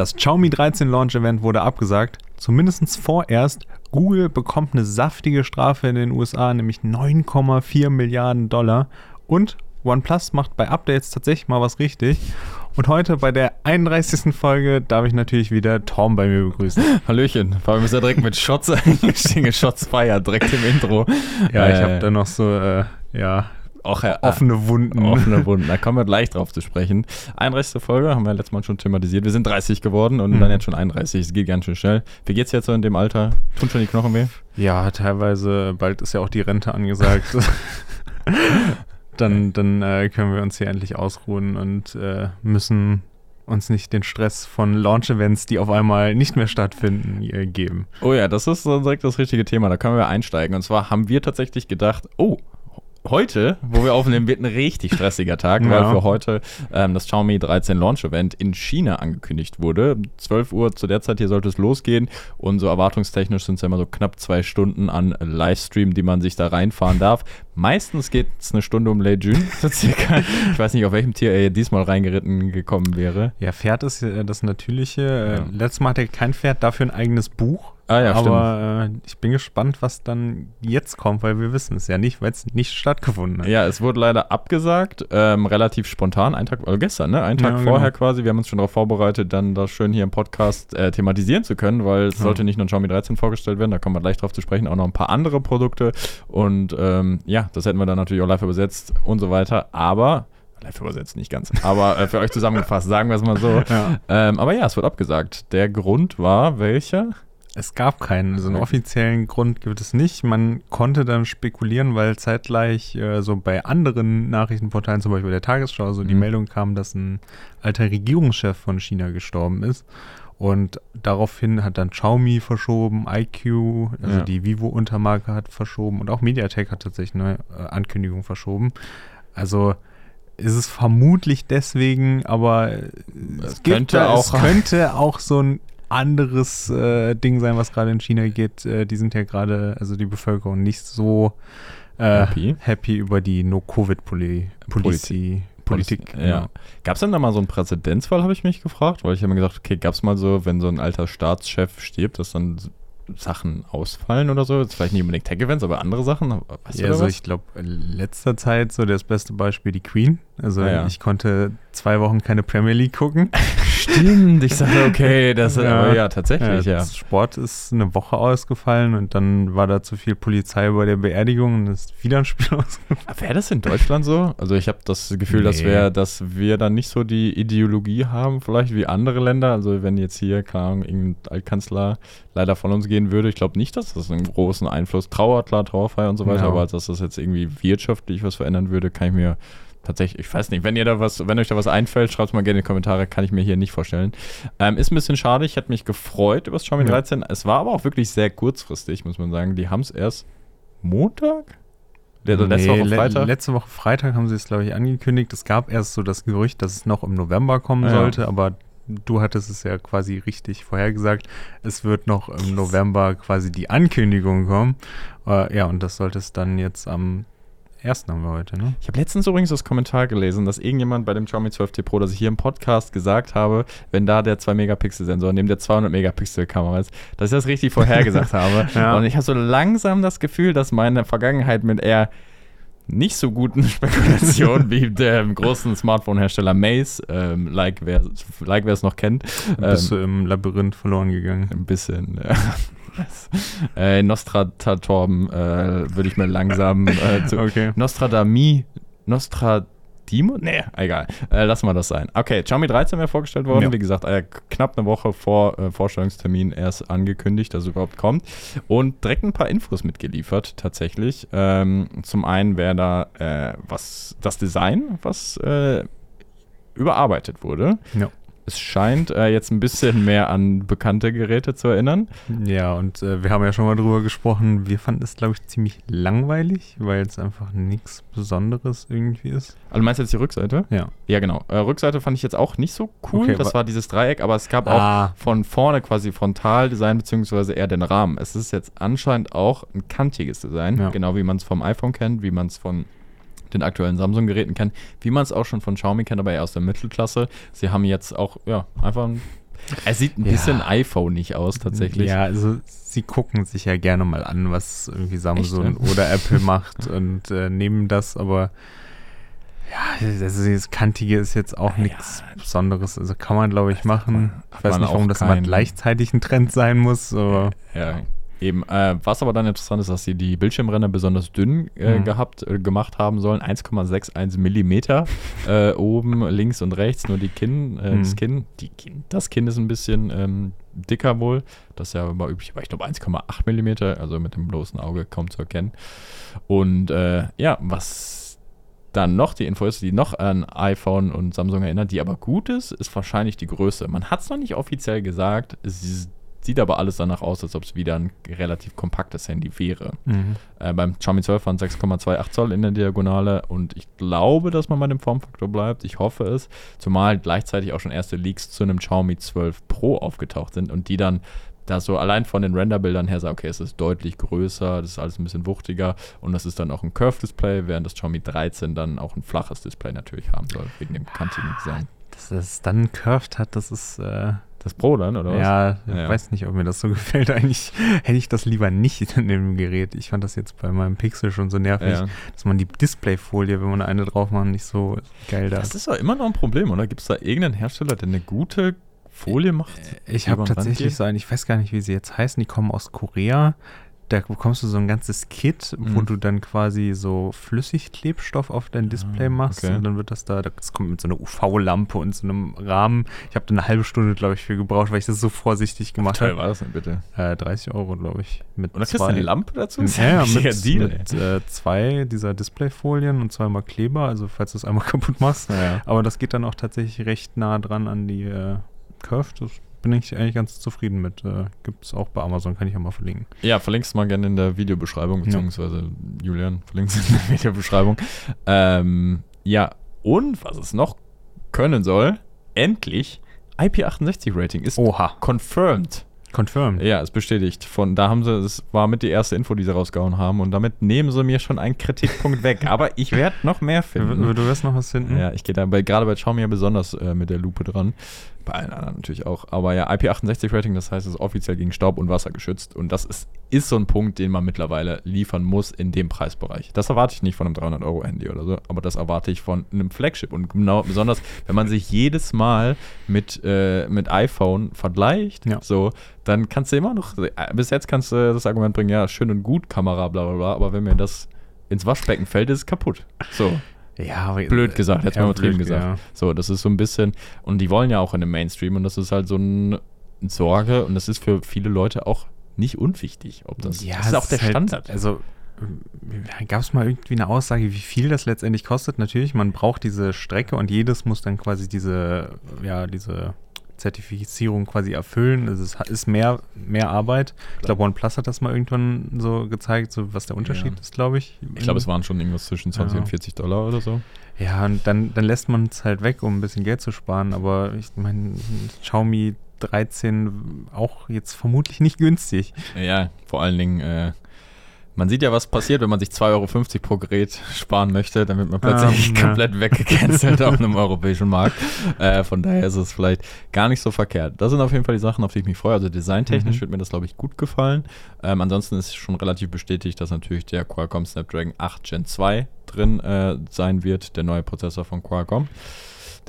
Das Xiaomi 13 Launch Event wurde abgesagt, zumindest vorerst. Google bekommt eine saftige Strafe in den USA, nämlich 9,4 Milliarden Dollar. Und OnePlus macht bei Updates tatsächlich mal was richtig. Und heute bei der 31. Folge darf ich natürlich wieder Tom bei mir begrüßen. Hallöchen. Vor allem ist er direkt mit Shots eingestiegen. Shots feiert direkt im Intro. Ja, ich habe da noch so, äh, ja, auch äh, offene Wunden. Offene Wunden, da kommen wir gleich drauf zu sprechen. 31. Folge haben wir letztes Mal schon thematisiert. Wir sind 30 geworden und mhm. dann jetzt schon 31. Es geht ganz schön schnell. Wie geht's jetzt so in dem Alter? Tun schon die Knochen weh? Ja, teilweise. Bald ist ja auch die Rente angesagt. dann dann äh, können wir uns hier endlich ausruhen und äh, müssen uns nicht den Stress von Launch-Events, die auf einmal nicht mehr stattfinden, äh, geben. Oh ja, das ist direkt das richtige Thema. Da können wir einsteigen. Und zwar haben wir tatsächlich gedacht, oh, heute, wo wir aufnehmen, wird ein richtig stressiger Tag, ja. weil für heute ähm, das Xiaomi 13 Launch Event in China angekündigt wurde. 12 Uhr zu der Zeit hier sollte es losgehen und so erwartungstechnisch sind es ja immer so knapp zwei Stunden an Livestream, die man sich da reinfahren darf. Meistens geht es eine Stunde um Lei Jun, so circa. Ich weiß nicht, auf welchem Tier er diesmal reingeritten gekommen wäre. Ja, Pferd ist das Natürliche. Äh, ja. Letztes Mal hatte er kein Pferd, dafür ein eigenes Buch. Ah ja, Aber äh, ich bin gespannt, was dann jetzt kommt, weil wir wissen es ja nicht, weil es nicht stattgefunden hat. Ja, es wurde leider abgesagt, ähm, relativ spontan, ein Tag, also gestern, ne? Einen Tag ja, vorher genau. quasi. Wir haben uns schon darauf vorbereitet, dann das schön hier im Podcast äh, thematisieren zu können, weil es ja. sollte nicht nur ein Xiaomi 13 vorgestellt werden, da kommen wir gleich drauf zu sprechen, auch noch ein paar andere Produkte. Und ähm, ja, das hätten wir dann natürlich auch live übersetzt und so weiter. Aber live übersetzt nicht ganz, aber äh, für euch zusammengefasst, sagen wir es mal so. Ja. Ähm, aber ja, es wird abgesagt. Der Grund war welcher? Es gab keinen, also einen offiziellen Grund gibt es nicht. Man konnte dann spekulieren, weil zeitgleich äh, so bei anderen Nachrichtenportalen, zum Beispiel der Tagesschau, so mhm. die Meldung kam, dass ein alter Regierungschef von China gestorben ist. Und daraufhin hat dann Xiaomi verschoben, IQ, also ja. die Vivo-Untermarke hat verschoben und auch Mediatek hat tatsächlich eine äh, Ankündigung verschoben. Also ist es vermutlich deswegen, aber es, könnte, da, auch, es könnte auch so ein anderes äh, Ding sein, was gerade in China geht. Äh, die sind ja gerade, also die Bevölkerung, nicht so äh, happy. happy. über die No-Covid-Policy. Politik. Ja. Genau. Gab es denn da mal so einen Präzedenzfall, habe ich mich gefragt? Weil ich habe mir gedacht, okay, gab es mal so, wenn so ein alter Staatschef stirbt, dass dann Sachen ausfallen oder so? Jetzt vielleicht nicht unbedingt Tech-Events, aber andere Sachen? Weißt ja, also was? ich glaube, in letzter Zeit so das beste Beispiel die Queen. Also ah, ja. ich konnte zwei Wochen keine Premier League gucken. Stimmt, ich sage, okay, das ja, aber ja tatsächlich, ja, ja. Sport ist eine Woche ausgefallen und dann war da zu viel Polizei bei der Beerdigung und ist wieder ein Spiel ausgefallen. Wäre das in Deutschland so? Also ich habe das Gefühl, nee. dass wir, dass wir dann nicht so die Ideologie haben, vielleicht wie andere Länder. Also wenn jetzt hier, keine Ahnung, irgendein Altkanzler leider von uns gehen würde, ich glaube nicht, dass das einen großen Einfluss, Trauer, klar, Trauerfeier und so weiter, aber dass das jetzt irgendwie wirtschaftlich was verändern würde, kann ich mir tatsächlich, ich weiß nicht, wenn ihr da was, wenn euch da was einfällt, schreibt es mal gerne in die Kommentare, kann ich mir hier nicht vorstellen. Ähm, ist ein bisschen schade, ich hätte mich gefreut über das Xiaomi ja. 13. Es war aber auch wirklich sehr kurzfristig, muss man sagen. Die haben es erst Montag? Also nee, letzte Woche Freitag? letzte Woche Freitag haben sie es, glaube ich, angekündigt. Es gab erst so das Gerücht, dass es noch im November kommen ja. sollte, aber du hattest es ja quasi richtig vorhergesagt. Es wird noch im November quasi die Ankündigung kommen. Uh, ja, und das sollte es dann jetzt am ersten haben wir heute, ne? Ich habe letztens übrigens das Kommentar gelesen, dass irgendjemand bei dem Xiaomi 12T Pro, dass ich hier im Podcast gesagt habe, wenn da der 2-Megapixel-Sensor neben der 200-Megapixel-Kamera ist, dass ich das richtig vorhergesagt habe. Ja. Und ich habe so langsam das Gefühl, dass meine Vergangenheit mit eher nicht so guten Spekulationen wie dem großen Smartphone-Hersteller Maze, ähm, like wer like es noch kennt. Bist ähm, du im Labyrinth verloren gegangen? Ein bisschen, ja äh, Nostradatorben äh, würde ich mir langsam äh, zu okay. Nostradami, Nostradimo? Nee, egal. Äh, lassen wir das sein. Okay, Xiaomi 13 wäre vorgestellt worden. Ja. Wie gesagt, äh, knapp eine Woche vor äh, Vorstellungstermin erst angekündigt, dass es überhaupt kommt. Und direkt ein paar Infos mitgeliefert, tatsächlich. Ähm, zum einen wäre da äh, was das Design, was äh, überarbeitet wurde. Ja es scheint äh, jetzt ein bisschen mehr an bekannte Geräte zu erinnern. Ja, und äh, wir haben ja schon mal drüber gesprochen. Wir fanden es, glaube ich, ziemlich langweilig, weil es einfach nichts Besonderes irgendwie ist. Also meinst du jetzt die Rückseite? Ja. Ja, genau. Äh, Rückseite fand ich jetzt auch nicht so cool. Okay, das war dieses Dreieck, aber es gab ah. auch von vorne quasi Frontaldesign, beziehungsweise eher den Rahmen. Es ist jetzt anscheinend auch ein kantiges Design, ja. genau wie man es vom iPhone kennt, wie man es von den aktuellen Samsung-Geräten kennt, wie man es auch schon von Xiaomi kennt, aber eher aus der Mittelklasse. Sie haben jetzt auch, ja, einfach ein Er sieht ein bisschen ja. iPhone nicht aus, tatsächlich. Ja, also sie gucken sich ja gerne mal an, was irgendwie Samsung Echt? oder Apple macht und äh, nehmen das, aber ja, also das Kantige ist jetzt auch ja, nichts Besonderes. Also kann man, glaube ich, machen. Ich weiß nicht, warum das mal gleichzeitig ein Trend sein muss, aber. Ja, Eben, äh, was aber dann interessant ist, dass sie die Bildschirmränder besonders dünn äh, mhm. gehabt, äh, gemacht haben sollen. 1,61 Millimeter äh, oben, links und rechts, nur die Kinn, äh, mhm. das Kinn, die Kinn, das Kinn ist ein bisschen ähm, dicker wohl. Das ist ja immer üblich, aber ich glaube 1,8 Millimeter, also mit dem bloßen Auge kaum zu erkennen. Und äh, ja, was dann noch die Info ist, die noch an iPhone und Samsung erinnert, die aber gut ist, ist wahrscheinlich die Größe. Man hat es noch nicht offiziell gesagt, es ist Sieht aber alles danach aus, als ob es wieder ein relativ kompaktes Handy wäre. Mhm. Äh, beim Xiaomi 12 waren 6,28 Zoll in der Diagonale und ich glaube, dass man bei dem Formfaktor bleibt. Ich hoffe es. Zumal gleichzeitig auch schon erste Leaks zu einem Xiaomi 12 Pro aufgetaucht sind und die dann da so allein von den Renderbildern her sagen, okay, es ist deutlich größer, das ist alles ein bisschen wuchtiger und das ist dann auch ein Curve-Display, während das Xiaomi 13 dann auch ein flaches Display natürlich haben soll, wegen dem kantigen Design. Dass es dann curved hat, das ist äh, das Pro dann, oder was? Ja, ich ja. weiß nicht, ob mir das so gefällt. Eigentlich hätte ich das lieber nicht in dem Gerät. Ich fand das jetzt bei meinem Pixel schon so nervig, ja. dass man die Displayfolie, wenn man eine drauf macht, nicht so geil da Das ist doch immer noch ein Problem, oder? Gibt es da irgendeinen Hersteller, der eine gute Folie macht? Äh, ich habe tatsächlich so einen, ich weiß gar nicht, wie sie jetzt heißen, die kommen aus Korea da bekommst du so ein ganzes Kit, mhm. wo du dann quasi so Flüssigklebstoff auf dein Display ah, machst okay. und dann wird das da, das kommt mit so einer UV-Lampe und so einem Rahmen. Ich habe da eine halbe Stunde, glaube ich, für gebraucht, weil ich das so vorsichtig gemacht habe. war das denn bitte? Äh, 30 Euro, glaube ich. Mit und da kriegst du eine Lampe dazu? Ja, ja mit, Deal, mit äh, zwei dieser Displayfolien und zweimal Kleber, also falls du es einmal kaputt machst. Ja, Aber das geht dann auch tatsächlich recht nah dran an die äh, Curve. Das bin ich eigentlich ganz zufrieden mit. Äh, Gibt es auch bei Amazon, kann ich ja mal verlinken. Ja, verlinkst mal gerne in der Videobeschreibung, beziehungsweise ja. Julian verlinkt in der Videobeschreibung. Ähm, ja, und was es noch können soll, endlich IP68-Rating ist Oha. confirmed. Confirmed. Ja, ist bestätigt. Von da haben sie, es war mit die erste Info, die sie rausgehauen haben und damit nehmen sie mir schon einen Kritikpunkt weg. Aber ich werde noch mehr finden. Du, du wirst noch was finden? Ja, ich gehe da bei, gerade bei Xiaomi ja besonders äh, mit der Lupe dran. Bei allen anderen natürlich auch. Aber ja, IP68-Rating, das heißt, es ist offiziell gegen Staub und Wasser geschützt. Und das ist, ist so ein Punkt, den man mittlerweile liefern muss in dem Preisbereich. Das erwarte ich nicht von einem 300-Euro-Handy oder so, aber das erwarte ich von einem Flagship. Und genau, besonders, wenn man sich jedes Mal mit, äh, mit iPhone vergleicht, ja. so, dann kannst du immer noch, bis jetzt kannst du das Argument bringen, ja, schön und gut, Kamera, bla bla bla, aber wenn mir das ins Waschbecken fällt, ist es kaputt. So. Ja, aber, blöd gesagt, jetzt mal übertrieben gesagt. Ja. So, das ist so ein bisschen, und die wollen ja auch in dem Mainstream und das ist halt so eine Sorge und das ist für viele Leute auch nicht unwichtig. Ob das, ja, das ist auch der halt, Standard. Also gab es mal irgendwie eine Aussage, wie viel das letztendlich kostet? Natürlich, man braucht diese Strecke und jedes muss dann quasi diese, ja, diese Zertifizierung quasi erfüllen. Also es ist mehr, mehr Arbeit. Ich glaube, OnePlus hat das mal irgendwann so gezeigt, so was der Unterschied ja. ist, glaube ich. Ich glaube, es waren schon irgendwas zwischen 20 ja. und 40 Dollar oder so. Ja, und dann, dann lässt man es halt weg, um ein bisschen Geld zu sparen. Aber ich meine, Xiaomi 13 auch jetzt vermutlich nicht günstig. Ja, vor allen Dingen äh, man sieht ja, was passiert, wenn man sich 2,50 Euro pro Gerät sparen möchte. Dann wird man plötzlich ähm, komplett ja. weggecancelt auf einem europäischen Markt. Äh, von daher ist es vielleicht gar nicht so verkehrt. Das sind auf jeden Fall die Sachen, auf die ich mich freue. Also designtechnisch mhm. wird mir das, glaube ich, gut gefallen. Ähm, ansonsten ist schon relativ bestätigt, dass natürlich der Qualcomm Snapdragon 8 Gen 2 drin äh, sein wird, der neue Prozessor von Qualcomm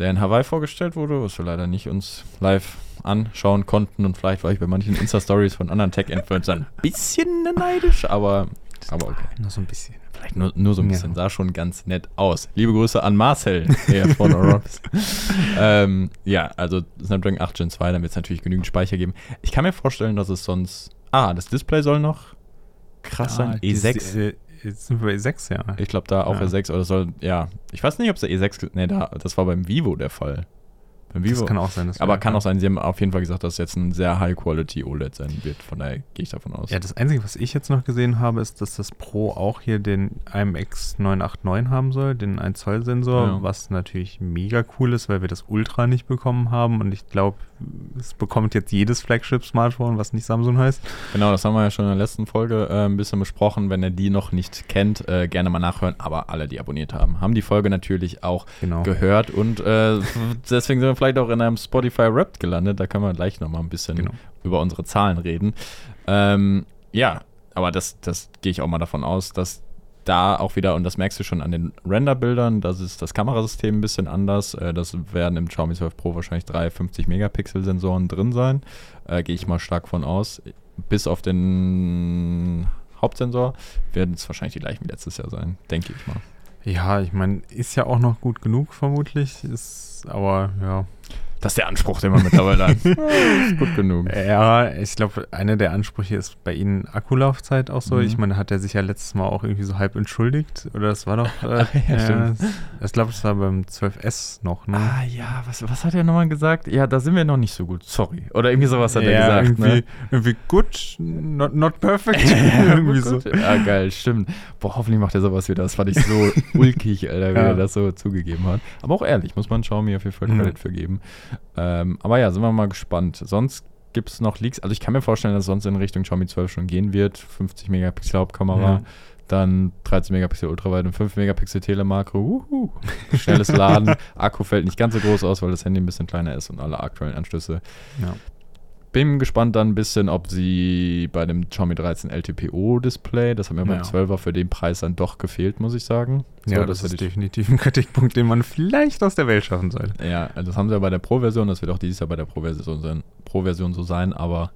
der in Hawaii vorgestellt wurde, was wir leider nicht uns live anschauen konnten und vielleicht war ich bei manchen Insta-Stories von anderen Tech-Influencern ein bisschen neidisch, aber, aber okay. Nur so ein bisschen. Vielleicht nur, nur so ein bisschen. Ja. Sah schon ganz nett aus. Liebe Grüße an Marcel, der von Orops. ähm, ja, also Snapdragon 8 Gen 2, dann wird es natürlich genügend Speicher geben. Ich kann mir vorstellen, dass es sonst. Ah, das Display soll noch krass ah, sein. E6 jetzt sind wir bei E6, ja. Ich glaube, da auch ja. E6 oder soll, ja. Ich weiß nicht, ob es der E6, nee, da, das war beim Vivo der Fall. Beim Vivo. Das kann auch sein. aber kann auch sein, sie haben auf jeden Fall gesagt, dass es jetzt ein sehr High-Quality OLED sein wird. Von daher gehe ich davon aus. Ja, das Einzige, was ich jetzt noch gesehen habe, ist, dass das Pro auch hier den IMX 989 haben soll, den 1 Zoll Sensor, ja. was natürlich mega cool ist, weil wir das Ultra nicht bekommen haben. Und ich glaube, es bekommt jetzt jedes Flagship-Smartphone, was nicht Samsung heißt. Genau, das haben wir ja schon in der letzten Folge äh, ein bisschen besprochen. Wenn ihr die noch nicht kennt, äh, gerne mal nachhören. Aber alle, die abonniert haben, haben die Folge natürlich auch genau. gehört. Und äh, deswegen sind wir vielleicht auch in einem Spotify Rap gelandet. Da können wir gleich nochmal ein bisschen genau. über unsere Zahlen reden. Ähm, ja, aber das, das gehe ich auch mal davon aus, dass da auch wieder, und das merkst du schon an den Renderbildern, das ist das Kamerasystem ein bisschen anders. Äh, das werden im Xiaomi 12 Pro wahrscheinlich drei 50 Megapixel Sensoren drin sein. Äh, Gehe ich mal stark von aus. Bis auf den Hauptsensor werden es wahrscheinlich die gleichen wie letztes Jahr sein, denke ich mal. Ja, ich meine, ist ja auch noch gut genug vermutlich, ist aber ja. Das ist der Anspruch, den man mittlerweile hat. gut genug. Ja, ich glaube, einer der Ansprüche ist bei Ihnen Akkulaufzeit auch so. Mhm. Ich meine, hat er sich ja letztes Mal auch irgendwie so halb entschuldigt. Oder das war doch. Äh, ja, ja, ich glaube, das war beim 12S noch, ne? Ah, ja, was, was hat er nochmal gesagt? Ja, da sind wir noch nicht so gut. Sorry. Oder irgendwie sowas hat ja, er gesagt. Irgendwie, ne? irgendwie gut, not, not perfect. irgendwie so. Ja, geil, stimmt. Boah, hoffentlich macht er sowas wieder. Das fand ich so ulkig, Alter, wie er das so zugegeben hat. Aber auch ehrlich, muss man Xiaomi auf jeden Fall Credit für geben. Ähm, aber ja, sind wir mal gespannt. Sonst gibt es noch Leaks. Also ich kann mir vorstellen, dass es sonst in Richtung Xiaomi 12 schon gehen wird. 50 Megapixel Hauptkamera, ja. dann 13 Megapixel Ultrawide und 5 Megapixel Telemakro. Uhu. Schnelles Laden. Akku fällt nicht ganz so groß aus, weil das Handy ein bisschen kleiner ist und alle aktuellen Anschlüsse ja bin gespannt dann ein bisschen, ob sie bei dem Xiaomi 13 LTPO-Display, das hat mir ja. beim 12er für den Preis dann doch gefehlt, muss ich sagen. So, ja, das, das ist definitiv ein Kritikpunkt, den man vielleicht aus der Welt schaffen soll. Ja, also das haben sie ja bei der Pro-Version, das wird auch dieses Jahr bei der Pro-Version Pro so sein, aber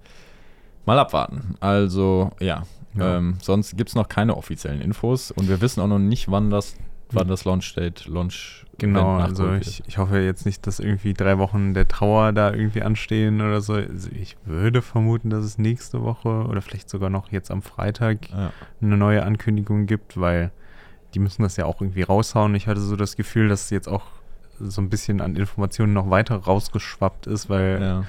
mal abwarten. Also, ja. ja. Ähm, sonst gibt es noch keine offiziellen Infos und wir wissen auch noch nicht, wann das wann das Launch Date, Launch Genau, also ich, ich hoffe jetzt nicht, dass irgendwie drei Wochen der Trauer da irgendwie anstehen oder so. Also ich würde vermuten, dass es nächste Woche oder vielleicht sogar noch jetzt am Freitag ja. eine neue Ankündigung gibt, weil die müssen das ja auch irgendwie raushauen. Ich hatte so das Gefühl, dass jetzt auch so ein bisschen an Informationen noch weiter rausgeschwappt ist, weil ja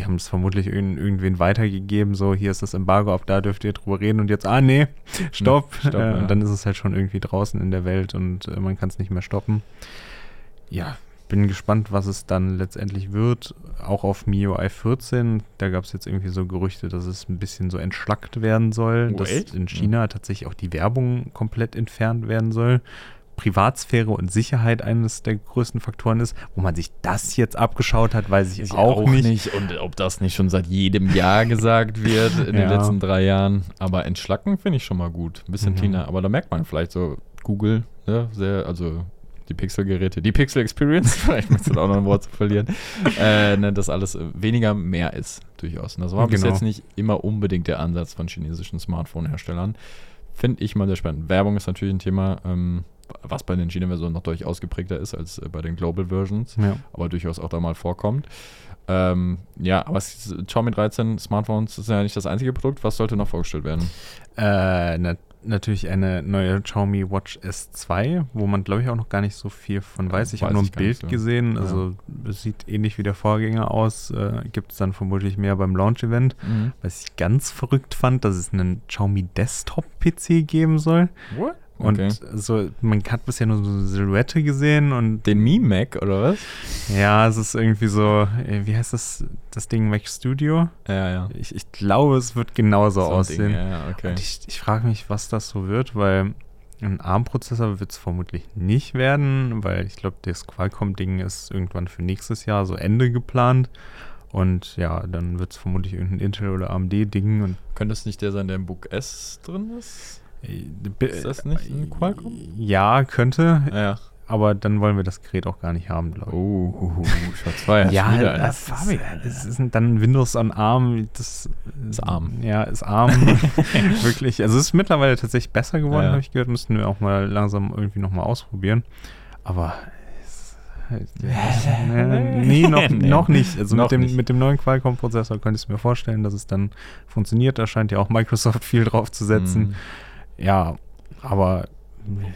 die haben es vermutlich irgend, irgendwen weitergegeben, so hier ist das Embargo, ab da dürft ihr drüber reden und jetzt, ah nee, stopp. stopp äh, ja. Und dann ist es halt schon irgendwie draußen in der Welt und äh, man kann es nicht mehr stoppen. Ja, bin gespannt, was es dann letztendlich wird. Auch auf MIUI 14, da gab es jetzt irgendwie so Gerüchte, dass es ein bisschen so entschlackt werden soll, oh, dass echt? in China tatsächlich auch die Werbung komplett entfernt werden soll. Privatsphäre und Sicherheit eines der größten Faktoren ist. Wo man sich das jetzt abgeschaut hat, weiß ich, ich auch, auch nicht. nicht. Und ob das nicht schon seit jedem Jahr gesagt wird in ja. den letzten drei Jahren. Aber entschlacken finde ich schon mal gut. Ein bisschen mhm. cleaner. Aber da merkt man vielleicht so Google, ne, sehr, also die Pixel-Geräte, die Pixel Experience, vielleicht möchtest du auch noch ein Wort zu verlieren, äh, ne, dass alles weniger mehr ist, durchaus. Und das war genau. bis jetzt nicht immer unbedingt der Ansatz von chinesischen Smartphone-Herstellern. Finde ich mal sehr spannend. Werbung ist natürlich ein Thema. Ähm, was bei den China-Versionen noch deutlich ausgeprägter ist als äh, bei den Global Versions, ja. aber durchaus auch da mal vorkommt. Ähm, ja, aber Xiaomi 13 Smartphones ist ja nicht das einzige Produkt. Was sollte noch vorgestellt werden? Äh, na, natürlich eine neue Xiaomi Watch S2, wo man, glaube ich, auch noch gar nicht so viel von weiß. Ich habe nur ein Bild gesehen. Also es sieht ähnlich wie der Vorgänger aus. Äh, Gibt es dann vermutlich mehr beim Launch-Event. Mhm. Was ich ganz verrückt fand, dass es einen Xiaomi Desktop-PC geben soll. What? Und okay. so, man hat bisher nur so eine Silhouette gesehen und. Den Mi Mac oder was? Ja, es ist irgendwie so, äh, wie heißt das, das Ding Mac Studio? Ja, ja. Ich, ich glaube, es wird genauso so aussehen. Ding, ja, ja, okay. Und ich, ich frage mich, was das so wird, weil ein ARM-Prozessor wird es vermutlich nicht werden, weil ich glaube, das Qualcomm-Ding ist irgendwann für nächstes Jahr so Ende geplant. Und ja, dann wird es vermutlich irgendein Intel- oder AMD-Ding. Könnte es nicht der sein, der im Book S drin ist? Ist das nicht ein Qualcomm? Ja, könnte. Ja. Aber dann wollen wir das Gerät auch gar nicht haben, glaube ich. Oh, uh, uh, Schatz feier. ja, das, das, das ist dann Windows on ARM. Das ist ARM. Ja, ist ARM. Wirklich. Also es ist mittlerweile tatsächlich besser geworden, ja. habe ich gehört. Müssten wir auch mal langsam irgendwie nochmal ausprobieren. Aber nee, noch, nee. noch nicht. Also noch mit, dem, nicht. mit dem neuen Qualcomm-Prozessor könnte ich mir vorstellen, dass es dann funktioniert. Da scheint ja auch Microsoft viel drauf zu setzen. Mhm. Ja, aber.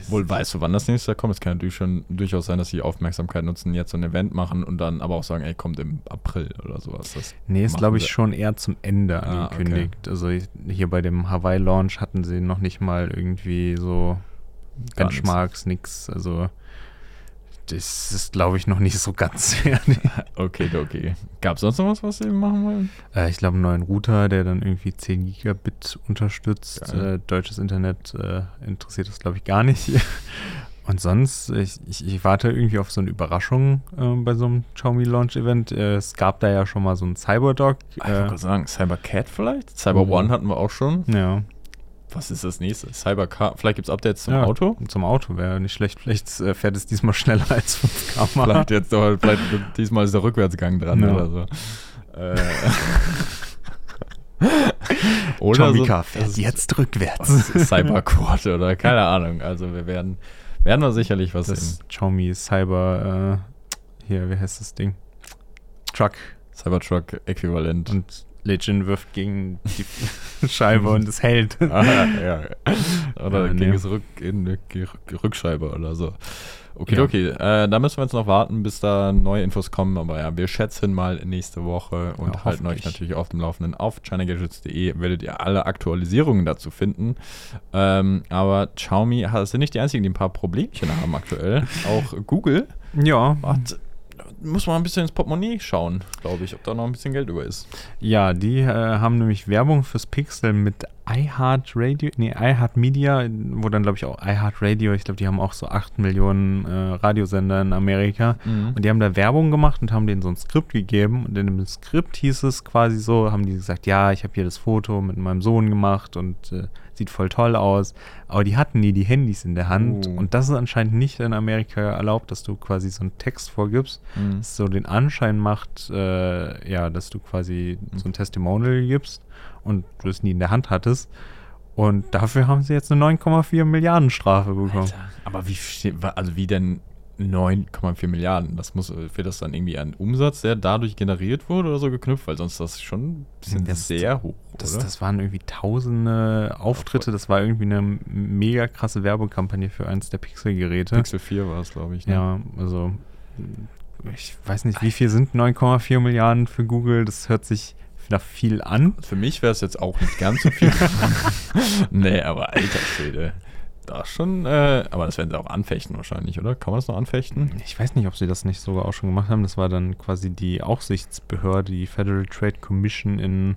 Wohl weißt du, wann das nächste Jahr kommt. Es kann natürlich schon durchaus sein, dass sie Aufmerksamkeit nutzen, jetzt so ein Event machen und dann aber auch sagen, ey, kommt im April oder sowas. Das nee, ist glaube ich schon eher zum Ende ah, angekündigt. Okay. Also hier bei dem Hawaii-Launch hatten sie noch nicht mal irgendwie so Benchmarks, nix. Also Das ist, glaube ich, noch nicht so ganz fertig. okay, okay. Gab es sonst noch was, was sie machen wollen? Äh, ich glaube, einen neuen Router, der dann irgendwie 10 Gigabit unterstützt. Äh, deutsches Internet äh, interessiert das, glaube ich, gar nicht. Und sonst, ich, ich, ich, warte irgendwie auf so eine Überraschung äh, bei so einem Xiaomi Launch Event. Äh, es gab da ja schon mal so einen Cyberdog. Ich wollte äh, sagen, Cybercat vielleicht? Cyber mhm. One hatten wir auch schon. Ja. Was ist das nächste? Cybercar. Vielleicht gibt es Updates zum ja, Auto? Zum Auto wäre nicht schlecht. Vielleicht äh, fährt es diesmal schneller als 5 km. Vielleicht, jetzt, vielleicht diesmal ist der Rückwärtsgang dran ja. oder so. Äh. oder Xiaomi so, fährt jetzt rückwärts. Cyberquad oder keine Ahnung. Also wir werden werden wir sicherlich was das sehen. Xiaomi Cyber, äh, hier, wie heißt das Ding? Truck. Cybertruck-Äquivalent. Und Legend wirft gegen die Scheibe und es hält. Ah, ja. Oder ja, gegen nee. das Rück, in die Rückscheibe oder so. Okay, ja. okay. Äh, da müssen wir jetzt noch warten, bis da neue Infos kommen. Aber ja, wir schätzen mal nächste Woche und ja, halten euch natürlich auf dem Laufenden. Auf chinagadgets.de werdet ihr alle Aktualisierungen dazu finden. Ähm, aber Xiaomi sind nicht die einzigen, die ein paar Problemchen haben aktuell. Auch Google ja. hat muss man ein bisschen ins Portemonnaie schauen, glaube ich, ob da noch ein bisschen Geld über ist. Ja, die äh, haben nämlich Werbung fürs Pixel mit iHeartRadio, nee, iHeartMedia, wo dann glaube ich auch iHeartRadio, ich glaube, die haben auch so 8 Millionen äh, Radiosender in Amerika mhm. und die haben da Werbung gemacht und haben denen so ein Skript gegeben und in dem Skript hieß es quasi so, haben die gesagt, ja, ich habe hier das Foto mit meinem Sohn gemacht und äh, sieht voll toll aus. Aber die hatten nie die Handys in der Hand. Oh. Und das ist anscheinend nicht in Amerika erlaubt, dass du quasi so einen Text vorgibst, mhm. das so den Anschein macht, äh, ja, dass du quasi mhm. so ein Testimonial gibst und du es nie in der Hand hattest. Und dafür haben sie jetzt eine 9,4 Milliarden Strafe bekommen. Alter, aber wie, also wie denn 9,4 Milliarden. Das muss, wird das dann irgendwie ein Umsatz, der dadurch generiert wurde oder so geknüpft, weil sonst das schon ein bisschen das, sehr hoch. Das, das, waren irgendwie tausende Auftritte, das war irgendwie eine mega krasse Werbekampagne für eins der Pixel-Geräte. Pixel 4 war es, glaube ich. Ne? Ja, also ich weiß nicht, wie viel sind 9,4 Milliarden für Google? Das hört sich nach viel an. Für mich wäre es jetzt auch nicht ganz so viel. nee, aber alter Schwede. Da schon, äh, aber das werden sie auch anfechten wahrscheinlich, oder? Kann man das noch anfechten? Ich weiß nicht, ob sie das nicht sogar auch schon gemacht haben. Das war dann quasi die Aufsichtsbehörde, die Federal Trade Commission in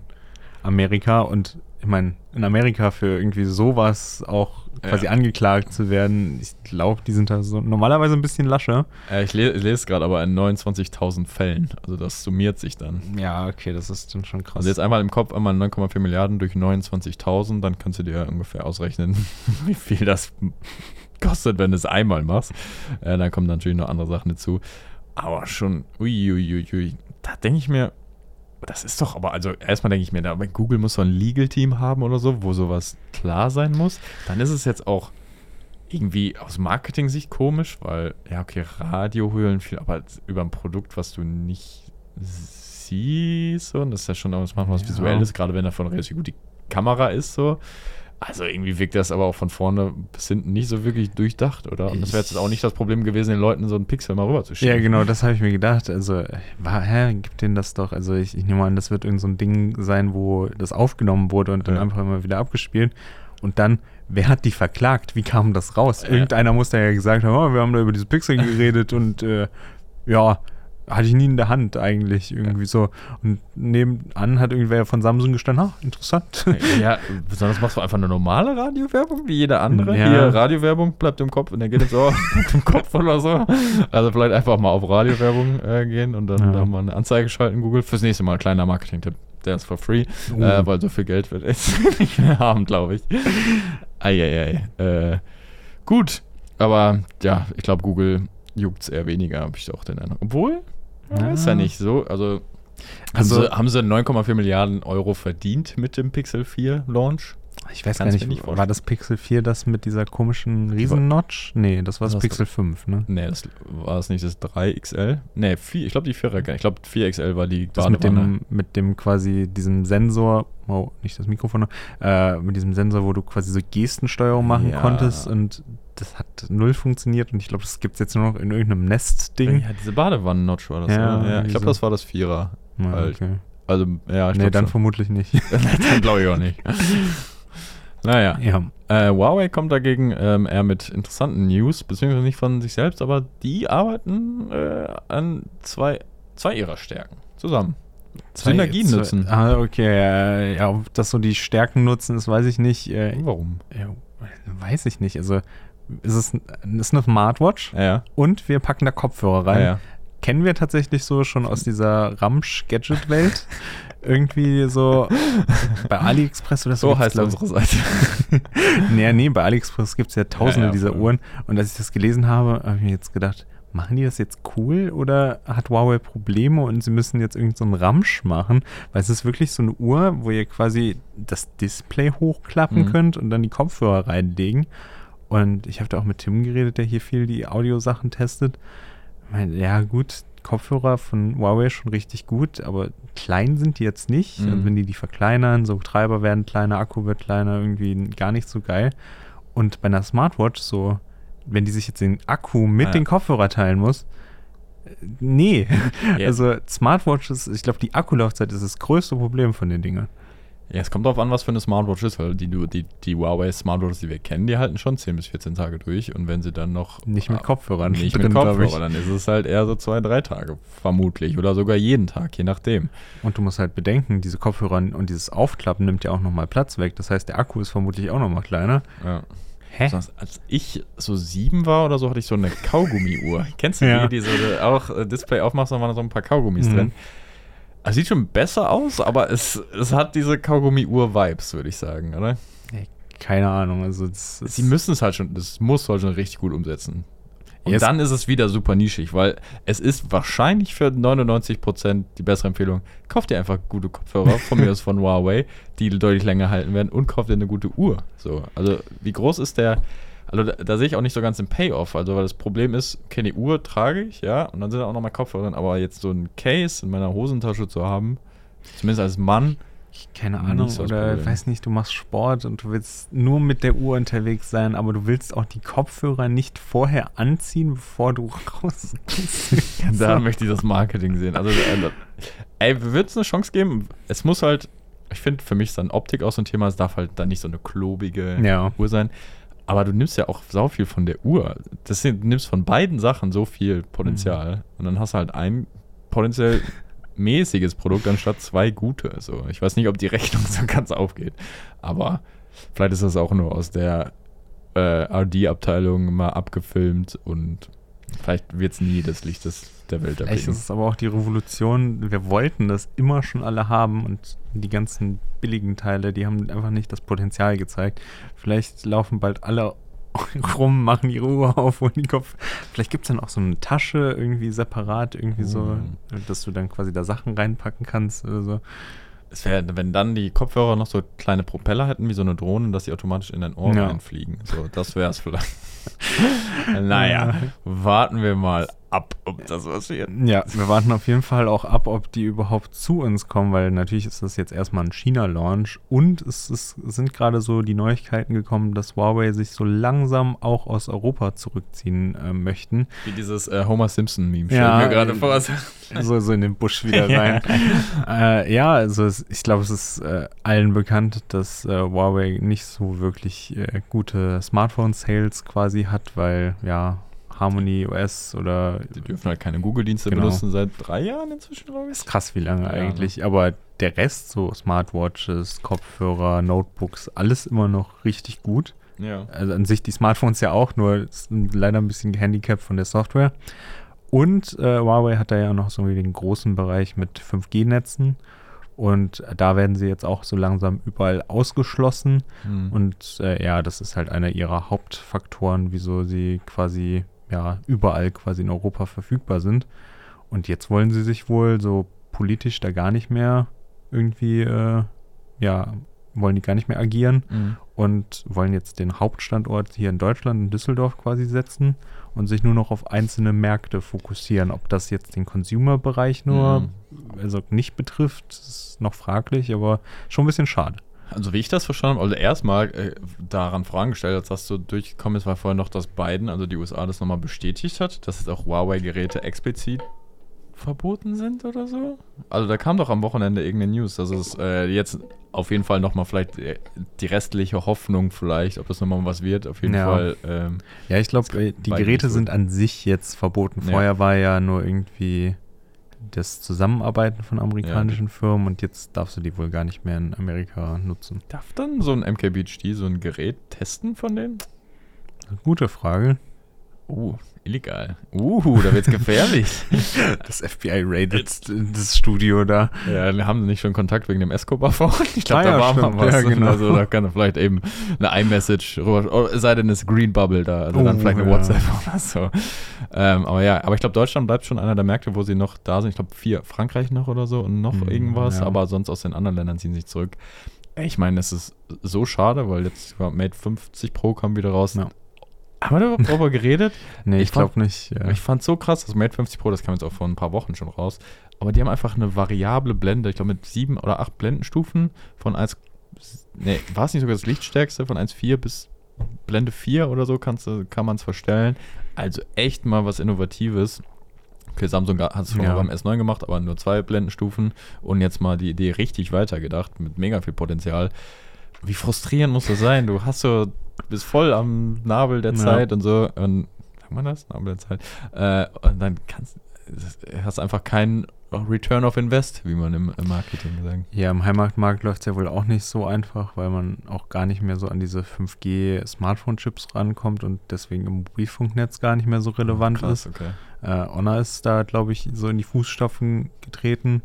Amerika. Und ich meine, in Amerika für irgendwie sowas auch quasi ja. angeklagt zu werden. Ich glaube, die sind da so normalerweise ein bisschen lascher. Äh, ich, le lese gerade aber in 29.000 Fällen. Also das summiert sich dann. Ja, okay, das ist dann schon krass. Also jetzt einmal im Kopf einmal 9,4 Milliarden durch 29.000, dann kannst du dir ungefähr ausrechnen, wie viel das kostet, wenn du es einmal machst. Äh, dann kommen natürlich noch andere Sachen dazu. Aber schon, uiuiui, ui, ui. da denke ich mir, das ist doch aber, also erstmal denke ich mir, da, Google muss so ein Legal-Team haben oder so, wo sowas klar sein muss. Dann ist es jetzt auch irgendwie aus Marketing-Sicht komisch, weil, ja, okay, Radio hören viel, aber über ein Produkt, was du nicht siehst, und das ist ja schon das macht was ja. Visuelles, gerade wenn davon redest, wie gut die Kamera ist, so. Also irgendwie wirkt das aber auch von vorne bis hinten nicht so wirklich durchdacht, oder? Und das wäre jetzt auch nicht das Problem gewesen, den Leuten so einen Pixel mal rüber zu schieben. Ja, genau, das habe ich mir gedacht. Also, war, hä, gibt denen das doch. Also ich, ich nehme an, das wird irgend so ein Ding sein, wo das aufgenommen wurde und dann ja. einfach immer wieder abgespielt. Und dann, wer hat die verklagt? Wie kam das raus? Ja. Irgendeiner muss da ja gesagt haben, oh, wir haben da über diese Pixel geredet und äh, ja, hatte ich nie in der Hand eigentlich irgendwie ja. so. Und nebenan hat irgendwer von Samsung gestanden, ah, interessant. Ja, besonders machst du einfach eine normale Radiowerbung wie jeder andere. Ja. Hier, Radiowerbung bleibt im Kopf und dann geht es auch im Kopf oder so. Also vielleicht einfach mal auf Radiowerbung äh, gehen und dann ja. da mal eine Anzeige schalten, Google. Fürs nächste Mal, kleiner Marketing-Tipp. Der ist for free, uh. äh, weil so viel Geld wird jetzt nicht mehr haben, glaube ich. Eieiei. Äh, gut, aber ja, ich glaube, Google juckt es eher weniger, habe ich auch den Eindruck. Obwohl, ja, ist ja nicht so. Also, also haben sie, sie 9,4 Milliarden Euro verdient mit dem Pixel 4 Launch? Ich weiß Kannst gar nicht, nicht war das Pixel 4 das mit dieser komischen Riesen-Notch? Nee, das war das, das Pixel 5, ne? Nee, das war es nicht das 3XL? Nee, 4, ich glaube die 4er, ich glaube 4XL war die das mit dem, mit dem quasi diesem Sensor, oh, nicht das Mikrofon, äh, mit diesem Sensor, wo du quasi so Gestensteuerung machen ja. konntest und das hat null funktioniert und ich glaube, das gibt es jetzt nur noch in irgendeinem Nest-Ding. Ja, diese Badewannen-Notch war das, ja, ja ich glaube, das war das Vierer. Ja, halt. okay. Also, ja, ich Nee, dann so. vermutlich nicht. dann glaube ich auch nicht. Naja. Ja. Äh, Huawei kommt dagegen ähm, eher mit interessanten News, beziehungsweise nicht von sich selbst, aber die arbeiten äh, an zwei, zwei ihrer Stärken zusammen. Zwei, Synergien zwei, nutzen. Ah, okay. ja, ob das so die Stärken nutzen, das weiß ich nicht. Äh, Warum? Ja, weiß ich nicht. Also ist es ist eine Smartwatch ja. und wir packen da Kopfhörer rein. Ja, Kennen wir tatsächlich so schon aus dieser Ramsch-Gadget-Welt. Irgendwie so bei AliExpress oder so. So heißt unsere Seite. nee, nee, bei AliExpress gibt es ja tausende dieser Uhren. Und als ich das gelesen habe, habe ich mir jetzt gedacht, machen die das jetzt cool oder hat Huawei Probleme und sie müssen jetzt irgendeinen so Ramsch machen? Weil es ist wirklich so eine Uhr, wo ihr quasi das Display hochklappen mhm. könnt und dann die Kopfhörer reinlegen. Und ich habe da auch mit Tim geredet, der hier viel die Audiosachen testet. Ich meine, ja, gut, Kopfhörer von Huawei schon richtig gut, aber klein sind die jetzt nicht. Mhm. Also wenn die die verkleinern, so Treiber werden kleiner, Akku wird kleiner, irgendwie gar nicht so geil. Und bei einer Smartwatch so wenn die sich jetzt den Akku mit ah, ja. den Kopfhörer teilen muss, äh, nee. Yeah. Also Smartwatches, ich glaube, die Akkulaufzeit ist das größte Problem von den Dingen. Ja, es kommt darauf an, was für eine Smartwatch ist, weil die, die, die Huawei Smartwatches, die wir kennen, die halten schon 10 bis 14 Tage durch und wenn sie dann noch. Nicht mit Kopfhörern. Nicht drin, mit Kopfhörern, dann ist es halt eher so zwei, drei Tage, vermutlich. Oder sogar jeden Tag, je nachdem. Und du musst halt bedenken, diese Kopfhörer und dieses Aufklappen nimmt ja auch nochmal Platz weg. Das heißt, der Akku ist vermutlich auch nochmal kleiner. Ja. Hä? Als ich so sieben war oder so, hatte ich so eine Kaugummi-Uhr. Kennst du ja. die, die so auch äh, Display aufmachst, da waren so ein paar Kaugummis mhm. drin. Es sieht schon besser aus, aber es, es hat diese Kaugummi-Uhr-Vibes, würde ich sagen, oder? Keine Ahnung. Also Sie müssen es halt schon, das muss halt schon richtig gut umsetzen. Und yes. dann ist es wieder super nischig, weil es ist wahrscheinlich für 99% die bessere Empfehlung. Kauft dir einfach gute Kopfhörer, von mir aus von Huawei, die deutlich länger halten werden und kauft dir eine gute Uhr. So, also wie groß ist der, also da, da, sehe ich auch nicht so ganz den Payoff, also weil das Problem ist, okay, die Uhr trage ich, ja, und dann sind da auch nochmal Kopfhörer drin, aber jetzt so ein Case in meiner Hosentasche zu haben, zumindest als Mann, keine Ahnung, oder Problem. weiß nicht, du machst Sport und du willst nur mit der Uhr unterwegs sein, aber du willst auch die Kopfhörer nicht vorher anziehen, bevor du rausgehst. da so. möchte ich das Marketing sehen. Also, äh, ey, wird es eine Chance geben? Es muss halt, ich finde, für mich ist dann Optik auch so ein Thema, es darf halt dann nicht so eine klobige ja. Uhr sein. Aber du nimmst ja auch sau viel von der Uhr. Das, du nimmst von beiden Sachen so viel Potenzial. Mhm. Und dann hast du halt ein potenziell mäßiges Produkt anstatt zwei gute. So, ich weiß nicht, ob die Rechnung so ganz aufgeht. Aber vielleicht ist das auch nur aus der äh, RD-Abteilung mal abgefilmt und vielleicht wird es nie das Licht des, der Welt erblicken. Vielleicht ist es aber auch die Revolution. Wir wollten das immer schon alle haben und die ganzen billigen Teile, die haben einfach nicht das Potenzial gezeigt. Vielleicht laufen bald alle rum, machen ihre Uhr auf, holen den Kopf. Vielleicht gibt es dann auch so eine Tasche irgendwie separat, irgendwie so, mhm. dass du dann quasi da Sachen reinpacken kannst oder so. Es wäre, wenn dann die Kopfhörer noch so kleine Propeller hätten, wie so eine Drohne, dass sie automatisch in dein Ohr ja. reinfliegen. So, das wäre es vielleicht. naja, warten wir mal ab, ob das was wird. Ja, wir warten auf jeden Fall auch ab, ob die überhaupt zu uns kommen, weil natürlich ist das jetzt erstmal ein China-Launch und es, ist, sind gerade so die Neuigkeiten gekommen, dass Huawei sich so langsam auch aus Europa zurückziehen äh, möchten. Wie dieses äh, Homer Simpson-Meme, ja, mir gerade vor. So, so in den Busch wieder rein. äh, ja, also es, ich glaube, es ist äh, allen bekannt, dass äh, Huawei nicht so wirklich äh, gute Smartphone-Sales quasi hat, weil ja, Harmony OS oder. Die dürfen halt keine Google-Dienste genau. benutzen seit drei Jahren inzwischen, glaube ich. Das ist krass, wie lange ja, eigentlich. Ne? Aber der Rest, so Smartwatches, Kopfhörer, Notebooks, alles immer noch richtig gut. Ja. Also an sich die Smartphones ja auch, nur sind leider ein bisschen gehandicapt von der Software. Und äh, Huawei hat da ja noch so den großen Bereich mit 5G-Netzen. Und da werden sie jetzt auch so langsam überall ausgeschlossen. Mhm. Und äh, ja, das ist halt einer ihrer Hauptfaktoren, wieso sie quasi ja überall quasi in Europa verfügbar sind. Und jetzt wollen sie sich wohl so politisch da gar nicht mehr irgendwie, äh, ja, wollen die gar nicht mehr agieren mhm. und wollen jetzt den Hauptstandort hier in Deutschland, in Düsseldorf quasi setzen und sich nur noch auf einzelne Märkte fokussieren. Ob das jetzt den Consumer-Bereich nur, mhm. also nicht betrifft, ist noch fraglich, aber schon ein bisschen schade. Also wie ich das verstanden habe, also erstmal äh, daran vorangestellt, als das so durchgekommen ist, war vorher noch, dass Biden, also die USA, das nochmal bestätigt hat, dass jetzt auch Huawei-Geräte explizit verboten sind oder so. Also da kam doch am Wochenende irgendeine News, dass es äh, jetzt auf jeden Fall nochmal vielleicht äh, die restliche Hoffnung vielleicht, ob das nochmal was wird, auf jeden Ja. Fall. Ähm, Ja, ich glaube, die Geräte sind an sich jetzt verboten. Ja. Vorher war ja nur irgendwie das Zusammenarbeiten von amerikanischen Firmen und jetzt darfst du die wohl gar nicht mehr in Amerika nutzen. darf dann so ein MKBHD so ein Gerät testen von denen? Gute Frage. Uh, illegal. Uh, da wird's gefährlich. Das FBI raided das Studio da. ja, wir haben nicht schon Kontakt wegen dem Escobar-Phone. Ich glaube, Ah da ja, war mal stimmt. was. Ja, genau. Also da kann er vielleicht eben eine iMessage rüber, oh, es sei denn, es ist Green Bubble da, also dann Oh, vielleicht eine ja. WhatsApp oder so. Ähm, aber ja, aber ich glaube, Deutschland bleibt schon einer der Märkte, wo sie noch da sind. Ich glaube, vier, Frankreich noch oder so und noch Mhm, irgendwas, ja. aber sonst aus den anderen Ländern ziehen sie sich zurück. Ich meine, es ist so schade, weil jetzt Mate 50 Pro kam wieder raus. Ja. Haben wir darüber geredet? Nee, Ich ich glaube nicht. Ja. Ich fand so krass, das Mate 50 Pro, das kam jetzt auch vor ein paar Wochen schon raus. Aber die haben einfach eine variable Blende, ich glaube mit sieben oder acht Blendenstufen von 1, nee, war es nicht sogar das Lichtstärkste von 1,4 bis Blende 4 oder so kannst kann man es verstellen. Also echt mal was Innovatives. Okay, Samsung hat es schon Ja. beim S9 gemacht, aber nur zwei Blendenstufen und jetzt mal die Idee richtig weitergedacht mit mega viel Potenzial. Wie frustrierend muss das sein? Du hast so, bist voll am Nabel der Ja. Zeit und so. Und, sagt man das? Nabel der Zeit. Äh, und dann kannst hast einfach keinen Return of Invest, wie man im, im Marketing sagt. Ja, im Heimatmarkt läuft es ja wohl auch nicht so einfach, weil man auch gar nicht mehr so an diese 5G-Smartphone-Chips rankommt und deswegen im Mobilfunknetz gar nicht mehr so relevant Krass, ist. okay. Äh, Honor ist da, glaube ich, so in die Fußstapfen getreten.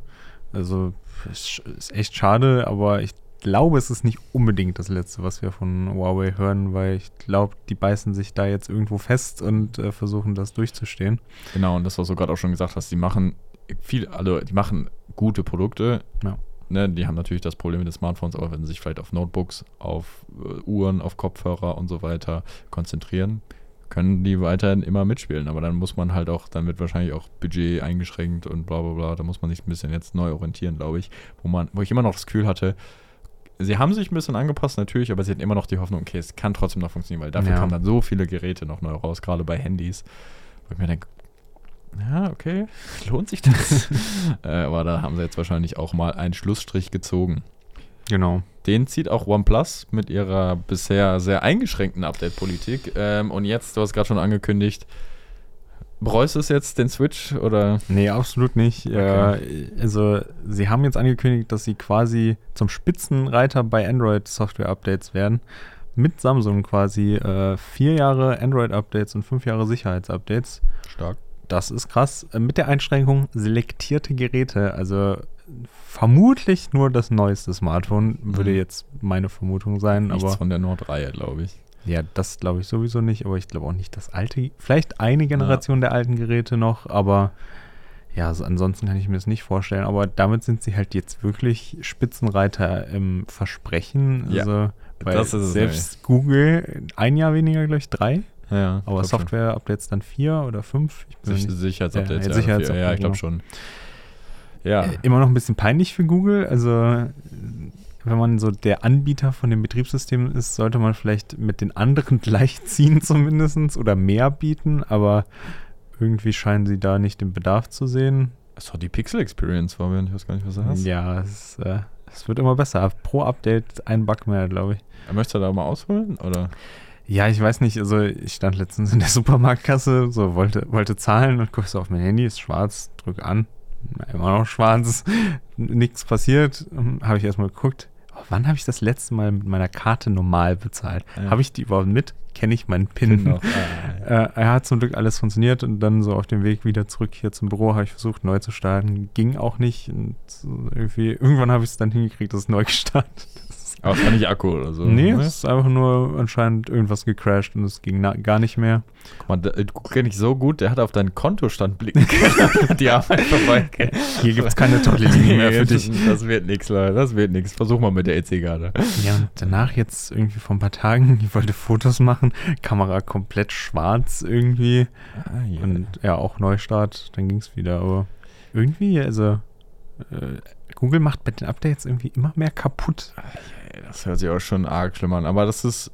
Also ist, ist echt schade, aber ich glaube, es ist nicht unbedingt das Letzte, was wir von Huawei hören, weil ich glaube, die beißen sich da jetzt irgendwo fest und äh, versuchen das durchzustehen. Genau, und das, was du gerade auch schon gesagt hast, die machen viel, also die machen gute Produkte. Ja. Ne, die haben natürlich das Problem mit den Smartphones, aber wenn sie sich vielleicht auf Notebooks, auf äh, Uhren, auf Kopfhörer und so weiter konzentrieren, können die weiterhin immer mitspielen. Aber dann muss man halt auch, dann wird wahrscheinlich auch Budget eingeschränkt und bla bla bla. Da muss man sich ein bisschen jetzt neu orientieren, glaube ich. Wo man, wo ich immer noch das Gefühl hatte, sie haben sich ein bisschen angepasst, natürlich, aber sie hatten immer noch die Hoffnung, okay, es kann trotzdem noch funktionieren, weil dafür Ja. kamen dann so viele Geräte noch neu raus, gerade bei Handys. Wo ich mir denke, ja, okay, lohnt sich das? äh, aber da haben sie jetzt wahrscheinlich auch mal einen Schlussstrich gezogen. Genau. Den zieht auch OnePlus mit ihrer bisher sehr eingeschränkten Update-Politik. Ähm, und jetzt, du hast gerade schon angekündigt, bereust du es jetzt, den Switch? Oder? Nee, absolut nicht. Okay. Äh, also, sie haben jetzt angekündigt, dass sie quasi zum Spitzenreiter bei Android-Software-Updates werden. Mit Samsung quasi äh, vier Jahre Android-Updates und fünf Jahre Sicherheitsupdates. Stark. Das ist krass. Äh, Mit der Einschränkung selektierte Geräte. Also vermutlich nur das neueste Smartphone, würde Mhm. jetzt meine Vermutung sein. Nichts aber von der Nord-Reihe, glaube ich. Ja, das glaube ich sowieso nicht, aber ich glaube auch nicht das alte. Vielleicht eine Generation der alten Geräte noch, aber ja, also ansonsten kann ich mir das nicht vorstellen. Aber damit sind sie halt jetzt wirklich Spitzenreiter im Versprechen. Ja, Also, das selbst Google ein Jahr weniger, glaube ich, drei. Ja, Aber. Software-Updates dann vier oder fünf. Ich bin Sich, nicht- Sicherheitsupdates, Ja, ja, Sicherheitsupdate, ja, ich glaube genau. schon. Ja, Äh, immer noch ein bisschen peinlich für Google. Also, wenn man so der Anbieter von dem Betriebssystem ist, sollte man vielleicht mit den anderen gleichziehen zumindest oder mehr bieten, aber irgendwie scheinen sie da nicht den Bedarf zu sehen. das war die Pixel Experience, Fabian. Ich weiß gar nicht, was du hast. Ja, es, äh, es wird immer besser. Pro Update ein Bug mehr, glaube ich. Möchtest du da mal ausholen? Oder? Ja, ich weiß nicht, also ich stand letztens in der Supermarktkasse, so wollte, wollte zahlen und guckst auf mein Handy, ist schwarz, drück an, immer noch schwarz, nichts passiert. Habe ich erstmal geguckt, wann habe ich das letzte Mal mit meiner Karte normal bezahlt? Ja. Habe ich die überhaupt mit? Kenne ich meinen PIN noch? Ah, ja. Äh, er hat zum Glück alles funktioniert und dann so auf dem Weg wieder zurück hier zum Büro habe ich versucht neu zu starten. Ging auch nicht und irgendwie, irgendwann habe ich es dann hingekriegt, dass es neu gestartet ist. Aber es war nicht Akku oder so. Nee, ne? es ist einfach nur anscheinend irgendwas gecrashed und es ging gar nicht mehr. Guck mal, du kenne ich so gut, der hat auf deinen Kontostand blicken können. Die Arbeit vorbei. Hier gibt es keine tolle Linie mehr für dich. Das wird nichts, Leute. Das wird nichts. Versuch mal mit der EC-Karte. Ja, und danach jetzt irgendwie vor ein paar Tagen, ich wollte Fotos machen, Kamera komplett schwarz irgendwie Ah, und ja, auch Neustart, dann ging es wieder, aber irgendwie, also äh, Google macht bei den Updates irgendwie immer mehr kaputt. Das hört sich auch schon arg schlimm an. Aber das ist.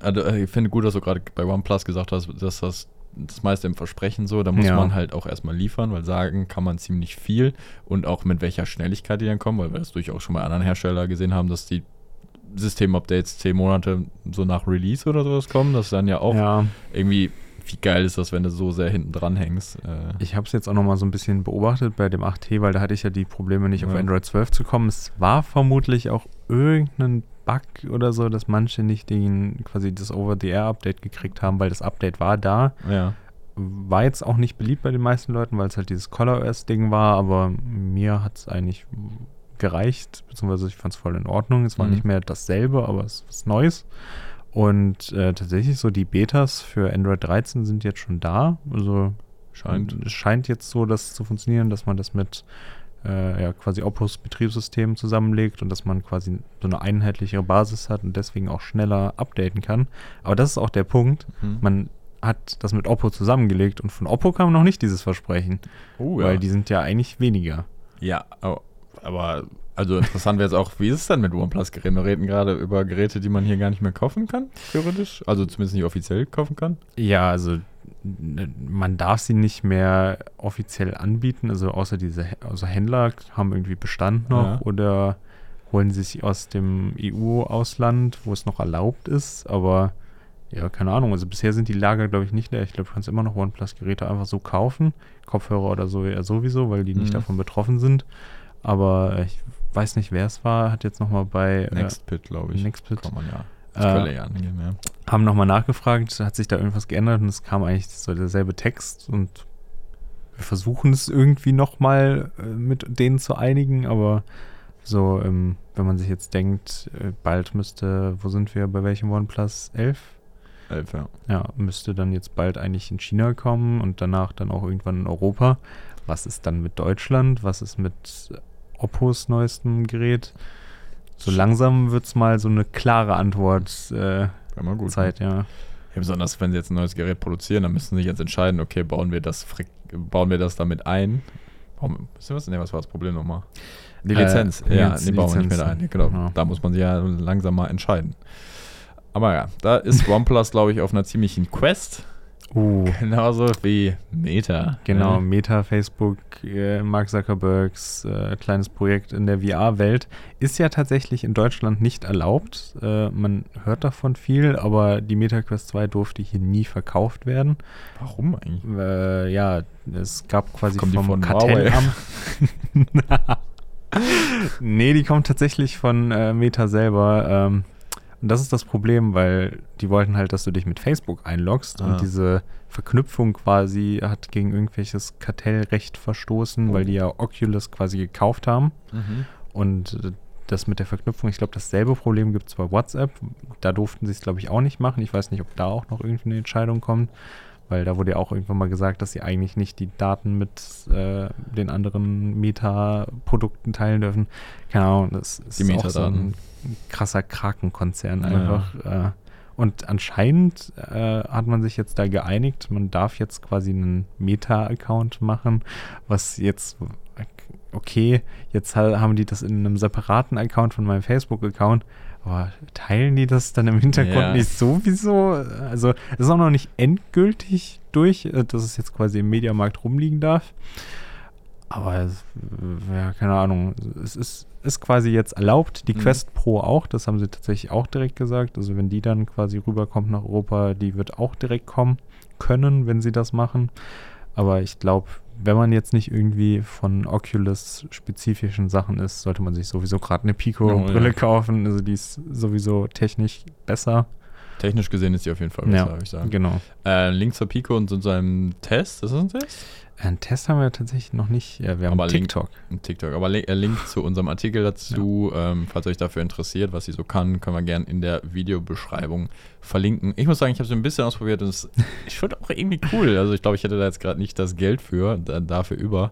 Also, äh, ich finde gut, dass du gerade bei OnePlus gesagt hast, dass das das meiste im Versprechen so. Da muss Ja. man halt auch erstmal liefern, weil sagen kann man ziemlich viel und auch mit welcher Schnelligkeit die dann kommen, weil wir das durchaus schon bei anderen Herstellern gesehen haben, dass die Systemupdates zehn Monate so nach Release oder sowas kommen. Das ist dann ja auch ja, irgendwie, wie geil ist das, wenn du so sehr hinten dran hängst. Äh, ich habe es jetzt auch noch mal so ein bisschen beobachtet bei dem 8T, weil da hatte ich ja die Probleme nicht auf Ja. Android 12 zu kommen. Es war vermutlich auch irgendein Bug oder so, dass manche nicht den quasi das Over-the-Air-Update gekriegt haben, weil das Update war da. ja. War jetzt auch nicht beliebt bei den meisten Leuten, weil es halt dieses ColorOS-Ding war, aber mir hat es eigentlich gereicht, beziehungsweise ich fand es voll in Ordnung. Es war Mhm. nicht mehr dasselbe, aber es ist was Neues. Und äh, tatsächlich so die Betas für Android 13 sind jetzt schon da. Also Scheint. es scheint jetzt so, das zu funktionieren, dass man das mit äh, ja, quasi Opus Betriebssystem zusammenlegt und dass man quasi so eine einheitlichere Basis hat und deswegen auch schneller updaten kann. Aber das ist auch der Punkt. Mhm. Man hat das mit Oppo zusammengelegt und von Oppo kam noch nicht dieses Versprechen, Oh, weil die sind ja eigentlich weniger. Ja, au- aber also interessant wäre es auch, wie ist es denn mit OnePlus-Geräten? Wir reden gerade über Geräte, die man hier gar nicht mehr kaufen kann, theoretisch. Also zumindest nicht offiziell kaufen kann. Ja, also man darf sie nicht mehr offiziell anbieten, also außer diese also Händler haben irgendwie Bestand noch Ja. oder holen sie sich aus dem EU-Ausland, wo es noch erlaubt ist, aber ja, keine Ahnung, also bisher sind die Lager, glaube ich, nicht leer. Ich glaube, du kannst immer noch OnePlus-Geräte einfach so kaufen, Kopfhörer oder so ja sowieso, weil die nicht Mhm. davon betroffen sind, aber ich weiß nicht, wer es war, hat jetzt nochmal bei äh, Nextpit, glaube ich. Nextpit. Kann man ja. Äh, ja angeben, ja. haben nochmal nachgefragt, hat sich da irgendwas geändert und es kam eigentlich so derselbe Text und wir versuchen es irgendwie nochmal äh, mit denen zu einigen, aber so, ähm, wenn man sich jetzt denkt, äh, bald müsste, wo sind wir, bei welchem OnePlus 11? Elf, ja. Ja, müsste dann jetzt bald eigentlich in China kommen und danach dann auch irgendwann in Europa. Was ist dann mit Deutschland? Was ist mit Oppos neuestem Gerät? So langsam wird es mal so eine klare Antwort äh, mal gut. Zeit, ja. Ja, besonders wenn sie jetzt ein neues Gerät produzieren, dann müssen sie sich jetzt entscheiden, okay, bauen wir das, bauen wir das damit ein? Warum, was? Nee, was war das Problem nochmal? Die Äh, Lizenz. die ja, die bauen wir nicht mit Lizenzen. ein. Genau. Ja. Da muss man sich ja langsam mal entscheiden. Aber ja, da ist OnePlus, glaube ich, auf einer ziemlichen Quest. Uh, Genauso wie Meta. genau. Ne? Meta, Facebook, äh, Mark Zuckerbergs äh, kleines Projekt in der VR-Welt ist ja tatsächlich in Deutschland nicht erlaubt. Äh, man hört davon viel, aber die Meta Quest 2 durfte hier nie verkauft werden. Warum eigentlich? Äh, ja, es gab quasi Kommt vom von Kartellamt. nee, die kommt tatsächlich von äh, Meta selber. Ähm, und das ist das Problem, weil die wollten halt, dass du dich mit Facebook einloggst Ah. und diese Verknüpfung quasi hat gegen irgendwelches Kartellrecht verstoßen, weil Oh. die ja Oculus quasi gekauft haben. Mhm. Und äh, das mit der Verknüpfung, ich glaube, dasselbe Problem gibt es bei WhatsApp. Da durften sie es, glaube ich, auch nicht machen. Ich weiß nicht, ob da auch noch irgendwie eine Entscheidung kommt, weil da wurde ja auch irgendwann mal gesagt, dass sie eigentlich nicht die Daten mit äh, den anderen Meta-Produkten teilen dürfen. Keine Ahnung, das ist Die auch so ein krasser Krakenkonzern Ja, einfach. Äh, und anscheinend äh, hat man sich jetzt da geeinigt, man darf jetzt quasi einen Meta-Account machen, was jetzt, okay, jetzt ha- haben die das in einem separaten Account von meinem Facebook-Account, aber teilen die das dann im Hintergrund Ja. nicht sowieso? Also es ist auch noch nicht endgültig durch, äh, dass es jetzt quasi im Mediamarkt rumliegen darf. Aber es, äh, ja, keine Ahnung, es ist, ist quasi jetzt erlaubt. Die Mhm. Quest Pro auch, das haben sie tatsächlich auch direkt gesagt. Also wenn die dann quasi rüberkommt nach Europa, die wird auch direkt kommen können, wenn sie das machen. Aber ich glaube, wenn man jetzt nicht irgendwie von Oculus spezifischen Sachen ist, sollte man sich sowieso gerade eine Pico-Brille Oh, ja. kaufen. Also die ist sowieso technisch besser. Technisch gesehen ist die auf jeden Fall besser, Ja, würde ich sagen. Genau. Äh, Link zur Pico und zu seinem Test. Ist das ein Test? Einen Test haben wir tatsächlich noch nicht. Ja, wir haben Aber Link- TikTok. Ein TikTok. Aber li- äh, Link zu unserem Artikel dazu, ähm, falls euch dafür interessiert, was sie so kann, können wir gerne in der Videobeschreibung verlinken. Ich muss sagen, ich habe sie ein bisschen ausprobiert und es ich finde auch irgendwie cool. Also ich glaube, ich hätte da jetzt gerade nicht das Geld für, da, dafür über.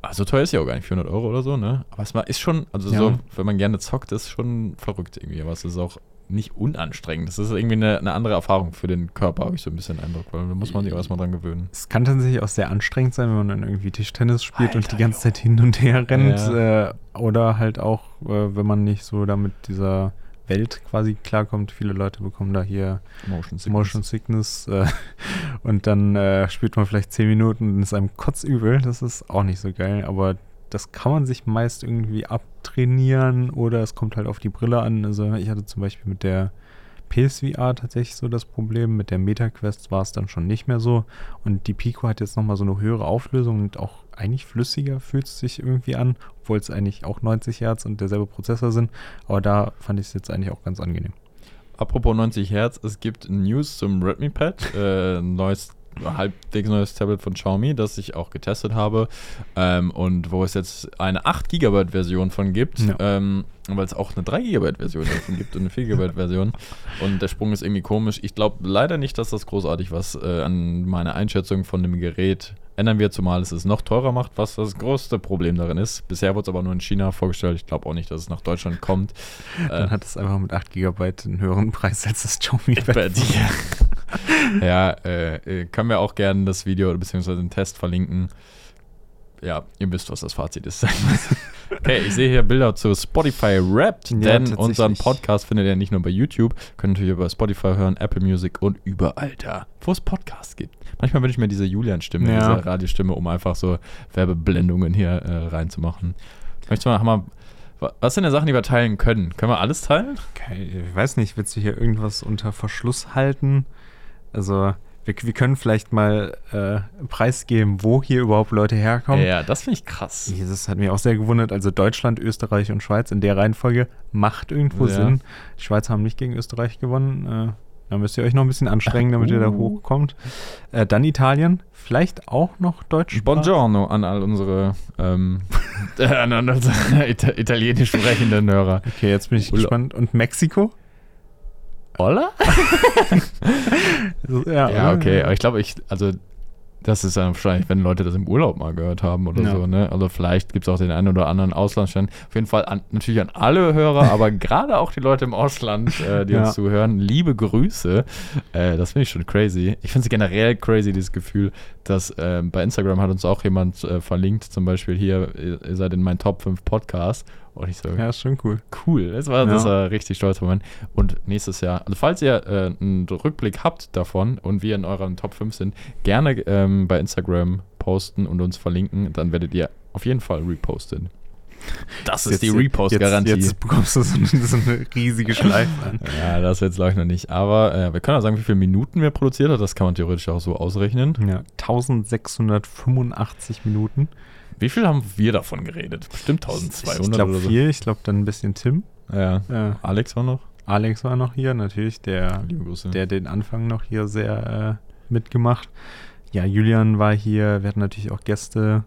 Also teuer ist ja auch gar nicht, 400 Euro oder so, ne? Aber es ist schon, also Ja. so, wenn man gerne zockt, ist schon verrückt irgendwie. Aber es ist auch nicht unanstrengend. Das ist irgendwie eine, eine andere Erfahrung für den Körper, habe ich so ein bisschen Eindruck, weil da muss man sich auch erstmal dran gewöhnen. Es kann tatsächlich auch sehr anstrengend sein, wenn man dann irgendwie Tischtennis spielt und Alter, die ganze Zeit hin und her rennt. Ja. Äh, oder halt auch, äh, wenn man nicht so da mit dieser Welt quasi klarkommt. Viele Leute bekommen da hier Motion Sickness, Motion Sickness äh, und dann äh, spielt man vielleicht zehn Minuten und ist einem kotzübel. Das ist auch nicht so geil, aber das kann man sich meist irgendwie abtrainieren oder es kommt halt auf die Brille an. Also ich hatte zum Beispiel mit der PSVR tatsächlich so das Problem. Mit der MetaQuest war es dann schon nicht mehr so. Und die Pico hat jetzt nochmal so eine höhere Auflösung und auch eigentlich flüssiger fühlt es sich irgendwie an, obwohl es eigentlich auch 90 Hertz und derselbe Prozessor sind. Aber da fand ich es jetzt eigentlich auch ganz angenehm. Apropos 90 Hertz, es gibt News zum Redmi Pad, äh, neues halbwegs neues Tablet von Xiaomi, das ich auch getestet habe ähm, und wo es jetzt eine 8 GB Version von gibt, ja. ähm, weil es auch eine 3 GB Version davon gibt und eine 4 GB Version und der Sprung ist irgendwie komisch. Ich glaube leider nicht, dass das großartig was äh, an meiner Einschätzung von dem Gerät ändern wird, zumal es es noch teurer macht, was das größte Problem darin ist. Bisher wurde es aber nur in China vorgestellt. Ich glaube auch nicht, dass es nach Deutschland kommt. Dann äh, hat es einfach mit 8 GB einen höheren Preis als das Xiaomi Pad. ja, äh, äh, können wir auch gerne das Video bzw. den Test verlinken. Ja, ihr wisst, was das Fazit ist. okay, ich sehe hier Bilder zu Spotify Wrapped, ja, denn unseren Podcast findet ihr nicht nur bei YouTube, könnt ihr über Spotify hören, Apple Music und überall da, wo es Podcasts gibt. Manchmal wünsche ich mir diese Julian-Stimme, ja. diese Radiostimme, um einfach so Werbeblendungen hier äh, reinzumachen. Möchtest du mal, mal was sind denn Sachen, die wir teilen können? Können wir alles teilen? Okay, ich weiß nicht, willst du hier irgendwas unter Verschluss halten? Also, wir, wir können vielleicht mal äh, preisgeben, wo hier überhaupt Leute herkommen. Ja, das finde ich krass. Das hat mich auch sehr gewundert. Also Deutschland, Österreich und Schweiz in der Reihenfolge macht irgendwo ja. Sinn. Die Schweizer haben nicht gegen Österreich gewonnen. Äh, da müsst ihr euch noch ein bisschen anstrengen, damit uh. ihr da uh. hochkommt. Äh, dann Italien, vielleicht auch noch Deutsch. Buongiorno an all unsere, ähm, an unsere italienisch sprechenden Hörer. Okay, jetzt bin ich Urlaub. gespannt. Und Mexiko? Holla? ja, ja, okay. Aber ich glaube, ich, also das ist dann wahrscheinlich, wenn Leute das im Urlaub mal gehört haben oder ja. so, ne? Also vielleicht gibt es auch den einen oder anderen Auslandsstand. Auf jeden Fall an, natürlich an alle Hörer, aber gerade auch die Leute im Ausland, äh, die ja. uns zuhören, liebe Grüße. Äh, das finde ich schon crazy. Ich finde es generell crazy, dieses Gefühl, dass äh, bei Instagram hat uns auch jemand äh, verlinkt, zum Beispiel hier, ihr seid in meinen Top 5 Podcasts. Und ich so, ja, ist schon cool. Cool. Das war, ja. das war richtig stolz Moment. Und nächstes Jahr, also falls ihr äh, einen Rückblick habt davon und wir in euren Top 5 sind, gerne ähm, bei Instagram posten und uns verlinken. Dann werdet ihr auf jeden Fall repostet. Das ist jetzt, die Repost-Garantie. Jetzt, jetzt, bekommst du so eine, so eine riesige Schleife an. ja, das jetzt glaube ich noch nicht. Aber äh, wir können auch sagen, wie viele Minuten wir produziert haben. Das kann man theoretisch auch so ausrechnen. Ja, 1685 Minuten. Wie viel haben wir davon geredet? Bestimmt 1200 ich glaube so. viel, ich glaube dann ein bisschen Tim. Ja. ja. Alex war noch. Alex war noch hier, natürlich, der, der den Anfang noch hier sehr äh, mitgemacht. Ja, Julian war hier, wir hatten natürlich auch Gäste.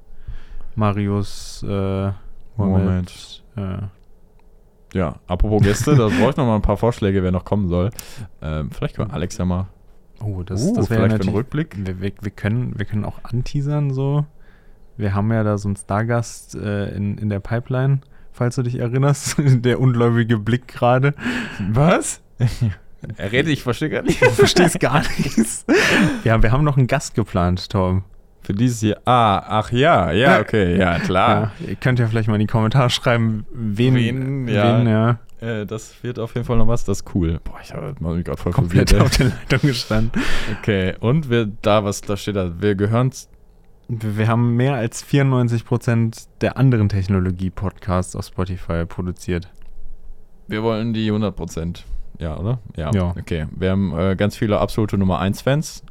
Marius, äh, Moment. Äh. Ja, apropos Gäste, da brauche ich noch mal ein paar Vorschläge, wer noch kommen soll. Ähm, vielleicht können Alex ja mal. Oh, das, uh, das wäre vielleicht ein Rückblick. Wir, wir, wir, können, wir können auch anteasern so. Wir haben ja da so einen Stargast äh, in, in der Pipeline, falls du dich erinnerst. der ungläubige Blick gerade. Was? er redet, ich verstehe gar nicht. Du verstehst gar nichts. Ja, wir haben noch einen Gast geplant, Tom. Für dieses hier. Ah, ach ja, ja, okay, ja, klar. Ja, ihr könnt ja vielleicht mal in die Kommentare schreiben, wen, wen, ja. Wen, ja. Äh, das wird auf jeden Fall noch was, das ist cool. Boah, ich habe mich gerade voll Komplett verwirrt, auf der Leitung gestanden. Okay, und wir, da, was da steht, da, wir gehören wir haben mehr als 94% der anderen Technologie-Podcasts auf Spotify produziert. Wir wollen die 100%. Ja, oder? Ja. ja. Okay. Wir haben äh, ganz viele absolute Nummer 1-Fans.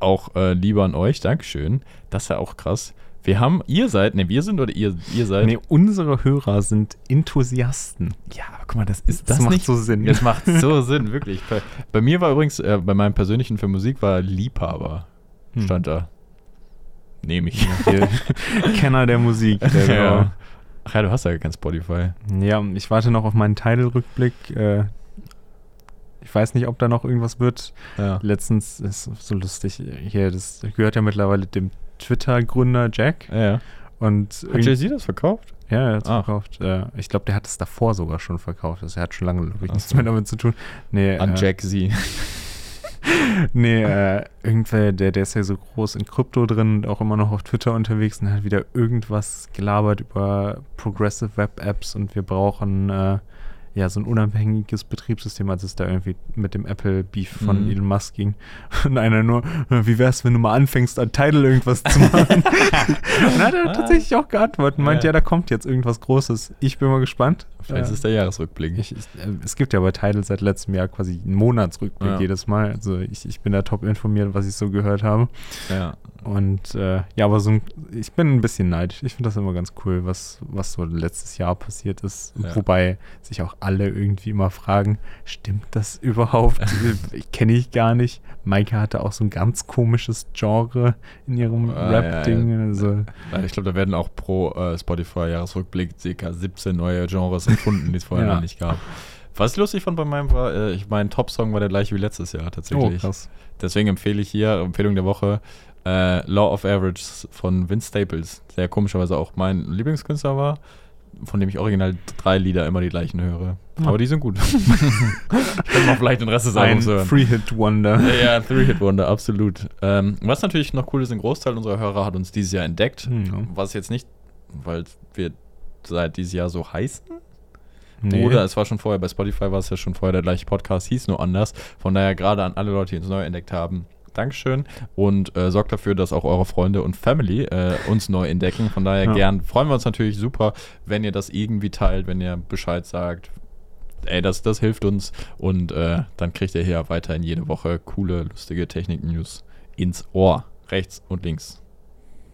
Auch äh, lieber an euch. Dankeschön. Das ist ja auch krass. Wir haben, ihr seid, ne, wir sind oder ihr, ihr seid. Ne, unsere Hörer sind Enthusiasten. Ja, aber guck mal, das ist das, das macht nicht so Sinn. Das macht so Sinn, wirklich. Bei, bei, mir war übrigens, äh, bei meinem persönlichen für Musik war Liebhaber. Hm. Stand da. Nehme ich. Kenner der Musik. Der ja. Ach ja, du hast ja kein Spotify. Ja, ich warte noch auf meinen Title-Rückblick. Äh, ich weiß nicht, ob da noch irgendwas wird. Ja. Letztens ist so lustig, hier, das gehört ja mittlerweile dem Twitter-Gründer Jack. Ja. Und hat Jay-Z das verkauft? Ja, er hat es verkauft. Äh, ich glaube, der hat es davor sogar schon verkauft. Also er hat schon lange ich, nichts mehr damit zu tun. Nee, An äh, Jack Z. nee, äh, irgendwer, der, der ist ja so groß in Krypto drin, auch immer noch auf Twitter unterwegs und hat wieder irgendwas gelabert über Progressive Web Apps und wir brauchen äh, ja, so ein unabhängiges Betriebssystem, als es da irgendwie mit dem Apple-Beef von mhm. Elon Musk ging. Und einer nur, wie wär's, wenn du mal anfängst, an Tidal irgendwas zu machen? und hat er ah. tatsächlich auch geantwortet und meint, ja. ja, da kommt jetzt irgendwas Großes. Ich bin mal gespannt. Vielleicht äh, ist der Jahresrückblick. Ich, ich, äh, es gibt ja bei Tidal seit letztem Jahr quasi einen Monatsrückblick ja. jedes Mal. Also ich, ich bin da top informiert, was ich so gehört habe. Ja. Und äh, ja, aber so ein, ich bin ein bisschen neidisch. Ich finde das immer ganz cool, was, was so letztes Jahr passiert ist. Ja. Wobei sich auch alle irgendwie immer fragen, stimmt das überhaupt? Kenne ich gar nicht. Maike hatte auch so ein ganz komisches Genre in ihrem ah, Rap-Ding. Ja, ja. also, ich glaube, da werden auch pro äh, Spotify-Jahresrückblick ca. 17 neue Genres erfunden, die es vorher noch nicht gab. Was ich lustig fand bei meinem war, äh, ich mein Top-Song war der gleiche wie letztes Jahr tatsächlich. Oh. Deswegen empfehle ich hier, Empfehlung der Woche, äh, Law of Averages von Vince Staples, der komischerweise auch mein Lieblingskünstler war, von dem ich original drei Lieder immer die gleichen höre. Ja. Aber die sind gut. ich kann mal vielleicht den Rest des Albums hören. Three-Hit-Wonder. Ja, Three-Hit-Wonder, absolut. Ähm, was natürlich noch cool ist, ein Großteil unserer Hörer hat uns dieses Jahr entdeckt. Mhm. Was jetzt nicht, weil wir seit dieses Jahr so heißen. Nee. Oder es war schon vorher, bei Spotify war es ja schon vorher der gleiche Podcast, hieß nur anders. Von daher gerade an alle Leute, die uns neu entdeckt haben, Dankeschön. Und äh, sorgt dafür, dass auch eure Freunde und Family äh, uns neu entdecken. Von daher ja. gern freuen wir uns natürlich super, wenn ihr das irgendwie teilt, wenn ihr Bescheid sagt. Ey, das, das hilft uns. Und äh, dann kriegt ihr hier weiterhin jede Woche coole, lustige Technik-News ins Ohr. Rechts und links.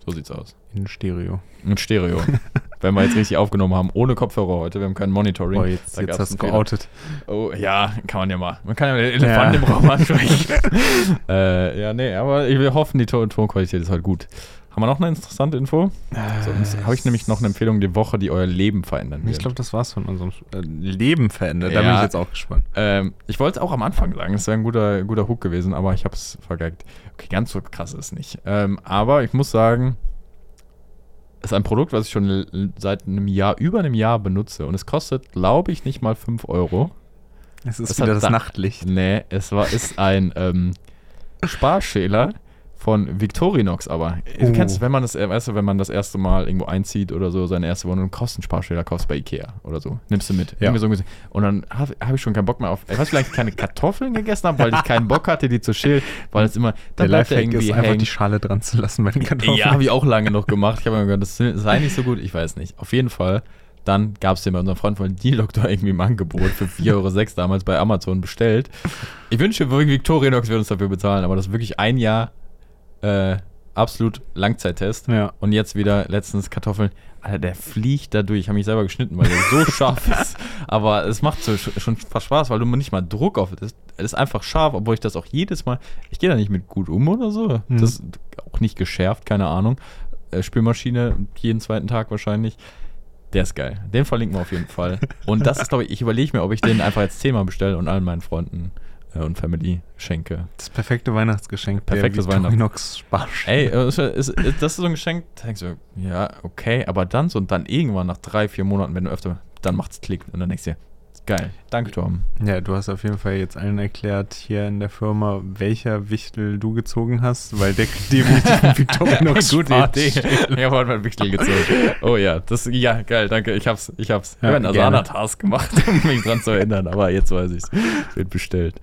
So sieht's aus. In Stereo. In Stereo. Wenn wir jetzt richtig aufgenommen haben, ohne Kopfhörer heute, wir haben kein Monitoring. Oh, jetzt, jetzt hast du geoutet. Oh, ja, kann man ja mal. Man kann ja den Elefanten ja. im Raum ansprechen. äh, ja, nee, aber wir hoffen, die Ton Tonqualität ist halt gut. Haben wir noch eine interessante Info? Äh, Sonst habe ich nämlich noch eine Empfehlung die Woche, die euer Leben verändern wird. Ich glaube, das war's von unserem äh, Leben verändert. Ja, da bin ich jetzt auch gespannt. Ähm, ich wollte es auch am Anfang sagen, es wäre ein guter, guter Hook gewesen, aber ich habe es vergeigt. Okay, ganz so krass ist es nicht. Ähm, aber ich muss sagen, ist ein Produkt, was ich schon seit einem Jahr, über einem Jahr benutze. Und es kostet, glaube ich, nicht mal 5 Euro. Es ist es wieder das da Nachtlicht. Nee, es war, ist ein ähm, Sparschäler von Victorinox aber. Du oh. kennst, wenn man das, äh, weißt du, wenn man das erste Mal irgendwo einzieht oder so, seine erste Wohnung, kostet ein Sparschäler, kostet bei Ikea oder so. Nimmst du mit. Ja. So und dann habe hab ich schon keinen Bock mehr auf, ich weiß vielleicht keine Kartoffeln gegessen habe, weil ich keinen Bock hatte, die zu schälen, weil es immer, Der irgendwie ist hängen. einfach die Schale dran zu lassen bei den Kartoffeln. Ja, habe ich auch lange noch gemacht. Ich habe mir gedacht, das sei nicht so gut, ich weiß nicht. Auf jeden Fall dann gab es den bei unserem Freund von D-Doctor irgendwie im Angebot für 4,06 Euro damals bei Amazon bestellt. Ich wünsche, Victorinox wird uns dafür bezahlen, aber das ist wirklich ein Jahr äh, absolut Langzeittest. Ja. Und jetzt wieder letztens Kartoffeln. Alter, der fliegt da durch. Ich habe mich selber geschnitten, weil der so scharf ist. Aber es macht so schon fast Spaß, weil du nicht mal Druck auf es. Es ist einfach scharf, obwohl ich das auch jedes Mal. Ich gehe da nicht mit gut um oder so. Mhm. Das ist auch nicht geschärft, keine Ahnung. Äh, Spülmaschine jeden zweiten Tag wahrscheinlich. Der ist geil. Den verlinken wir auf jeden Fall. Und das ist, glaube ich, ich überlege mir, ob ich den einfach als Thema bestelle und allen meinen Freunden und Family schenke. Das perfekte Weihnachtsgeschenk. Perfektes Weihnachtsgeschenk. Ey, ist, ist, ist, das ist so ein Geschenk, da denkst du, ja, okay, aber dann so und dann irgendwann nach drei, vier Monaten, wenn du öfter, dann macht's Klick und dann denkst du dir, Geil. Danke, Tom. Ja, du hast auf jeden Fall jetzt allen erklärt hier in der Firma, welcher Wichtel du gezogen hast, weil der kriegt definitiv ein Victorinox Gute Idee. Ich habe heute meinen Wichtel gezogen. Oh ja, das, ja, geil, danke. Ich hab's, ich hab's. Ja, ich habe einen Asana-Task gemacht, um mich dran zu erinnern, aber jetzt weiß ich's. Wird bestellt.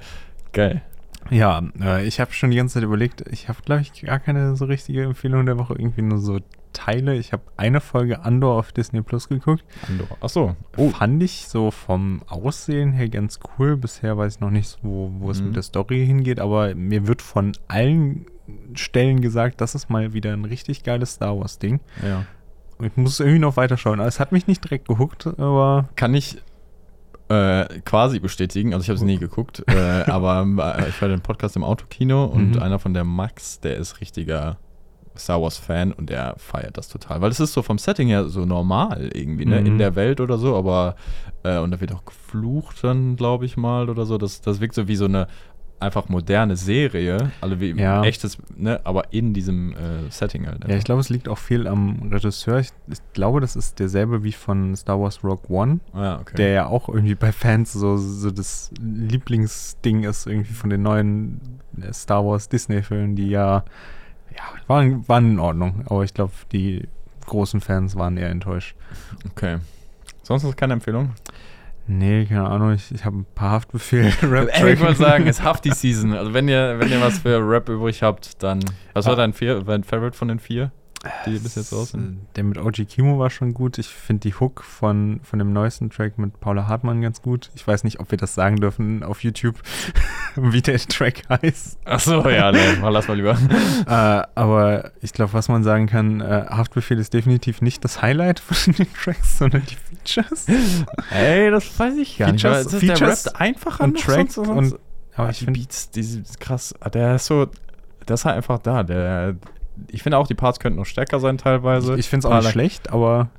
Geil. Ja, äh, ich habe schon die ganze Zeit überlegt, ich habe, glaube ich, gar keine so richtige Empfehlung der Woche, irgendwie nur so Teile. Ich habe eine Folge Andor auf Disney Plus geguckt. Andor, ach so. Oh. Fand ich so vom Aussehen her ganz cool. Bisher weiß ich noch nicht, wo, wo es mhm. mit der Story hingeht, aber mir wird von allen Stellen gesagt, das ist mal wieder ein richtig geiles Star Wars-Ding. Ja. Ich muss irgendwie noch weiterschauen. Es hat mich nicht direkt gehuckt, aber. Kann ich äh, quasi bestätigen. Also ich habe es nie geguckt, äh, aber äh, ich war den Podcast im Autokino und mhm. einer von der Max, der ist richtiger Star Wars-Fan und der feiert das total. Weil es ist so vom Setting her so normal irgendwie, ne? Mhm. In der Welt oder so, aber äh, und da wird auch geflucht dann, glaube ich mal, oder so. Das, das wirkt so wie so eine einfach moderne Serie, also wie ja. echtes, ne, aber in diesem äh, Setting halt. Ja, ich glaube, es liegt auch viel am Regisseur. Ich, ich, glaube, das ist derselbe wie von Star Wars Rogue One, ah, okay. der ja auch irgendwie bei Fans so, so das Lieblingsding ist, irgendwie von den neuen äh, Star Wars Disney-Filmen, die ja ja, waren, waren in Ordnung, aber ich glaube, die großen Fans waren eher enttäuscht. Okay. Sonst noch keine Empfehlung? Nee, keine Ahnung, ich, ich habe ein paar Haftbefehl rap Ich würde sagen, es ist Hafti-Season. Also wenn ihr, wenn ihr was für Rap übrig habt, dann. Was war ah. dein, vier, dein Favorite von den vier? Die bis jetzt raus sind. Der mit OG Kimo war schon gut. Ich finde die Hook von, von dem neuesten Track mit Paula Hartmann ganz gut. Ich weiß nicht, ob wir das sagen dürfen auf YouTube, wie der Track heißt. Ach so, ja, nee, lass mal lieber. äh, aber ich glaube, was man sagen kann, äh, Haftbefehl ist definitiv nicht das Highlight von den Tracks, sondern die Features. Ey, das weiß ich gar. Features, nicht. Ist Features der Rap einfacher und Tracks und, und aber ich finde Beats, die krass, der ist so, der ist halt einfach da, der ich finde auch, die Parts könnten noch stärker sein teilweise. Ich, ich finde es auch nicht schlecht, aber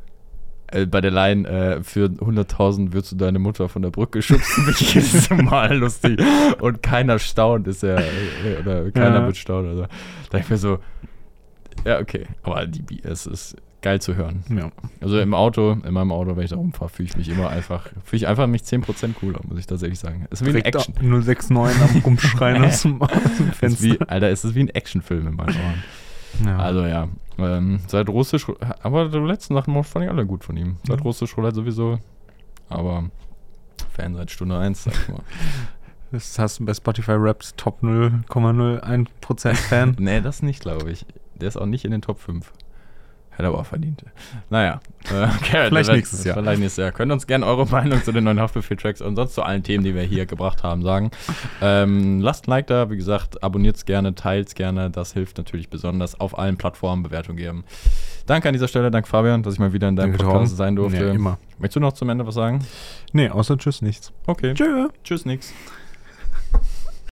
äh, bei der Line äh, für 100.000 würdest du deine Mutter von der Brücke schubsen, bin ich jetzt mal lustig. Und keiner staunt, ist ja, äh, oder keiner ja. wird staunen. Also, da ich mir so, ja, okay. Aber die, es ist geil zu hören. Ja. Also im Auto, in meinem Auto, wenn ich da rumfahre, fühle ich mich immer einfach, fühle ich einfach mich 10% cooler, muss ich tatsächlich sagen. Es ist wie ein Action. 069 am Rumschreien aus dem, Fenster. Wie, Alter, es ist wie ein Actionfilm in meinen Ohren. Ja. Also ja. Ähm, seit russisch, aber die letzten Sachen fand ich alle gut von ihm. Seit mhm. russisch Roulette sowieso. Aber Fan seit Stunde 1, sag ich mal. Das hast du bei Spotify Raps Top 0,01% Fan? nee, das nicht, glaube ich. Der ist auch nicht in den Top 5. Hätte aber auch verdient. Naja. Äh, okay, vielleicht nächstes Jahr. Vielleicht nächstes Jahr. Könnt uns gerne eure Meinung zu den neuen Haftbefehl-Tracks und sonst zu allen Themen, die wir hier gebracht haben, sagen. Ähm, lasst ein Like da. Wie gesagt, abonniert es gerne, teilt es gerne. Das hilft natürlich besonders auf allen Plattformen Bewertung geben. Danke an dieser Stelle. Danke, Fabian, dass ich mal wieder in deinem Danke Podcast sein durfte. Ja, immer. Möchtest du noch zum Ende was sagen? Nee, außer Tschüss nichts. Okay. Tschö. Tschüss nichts.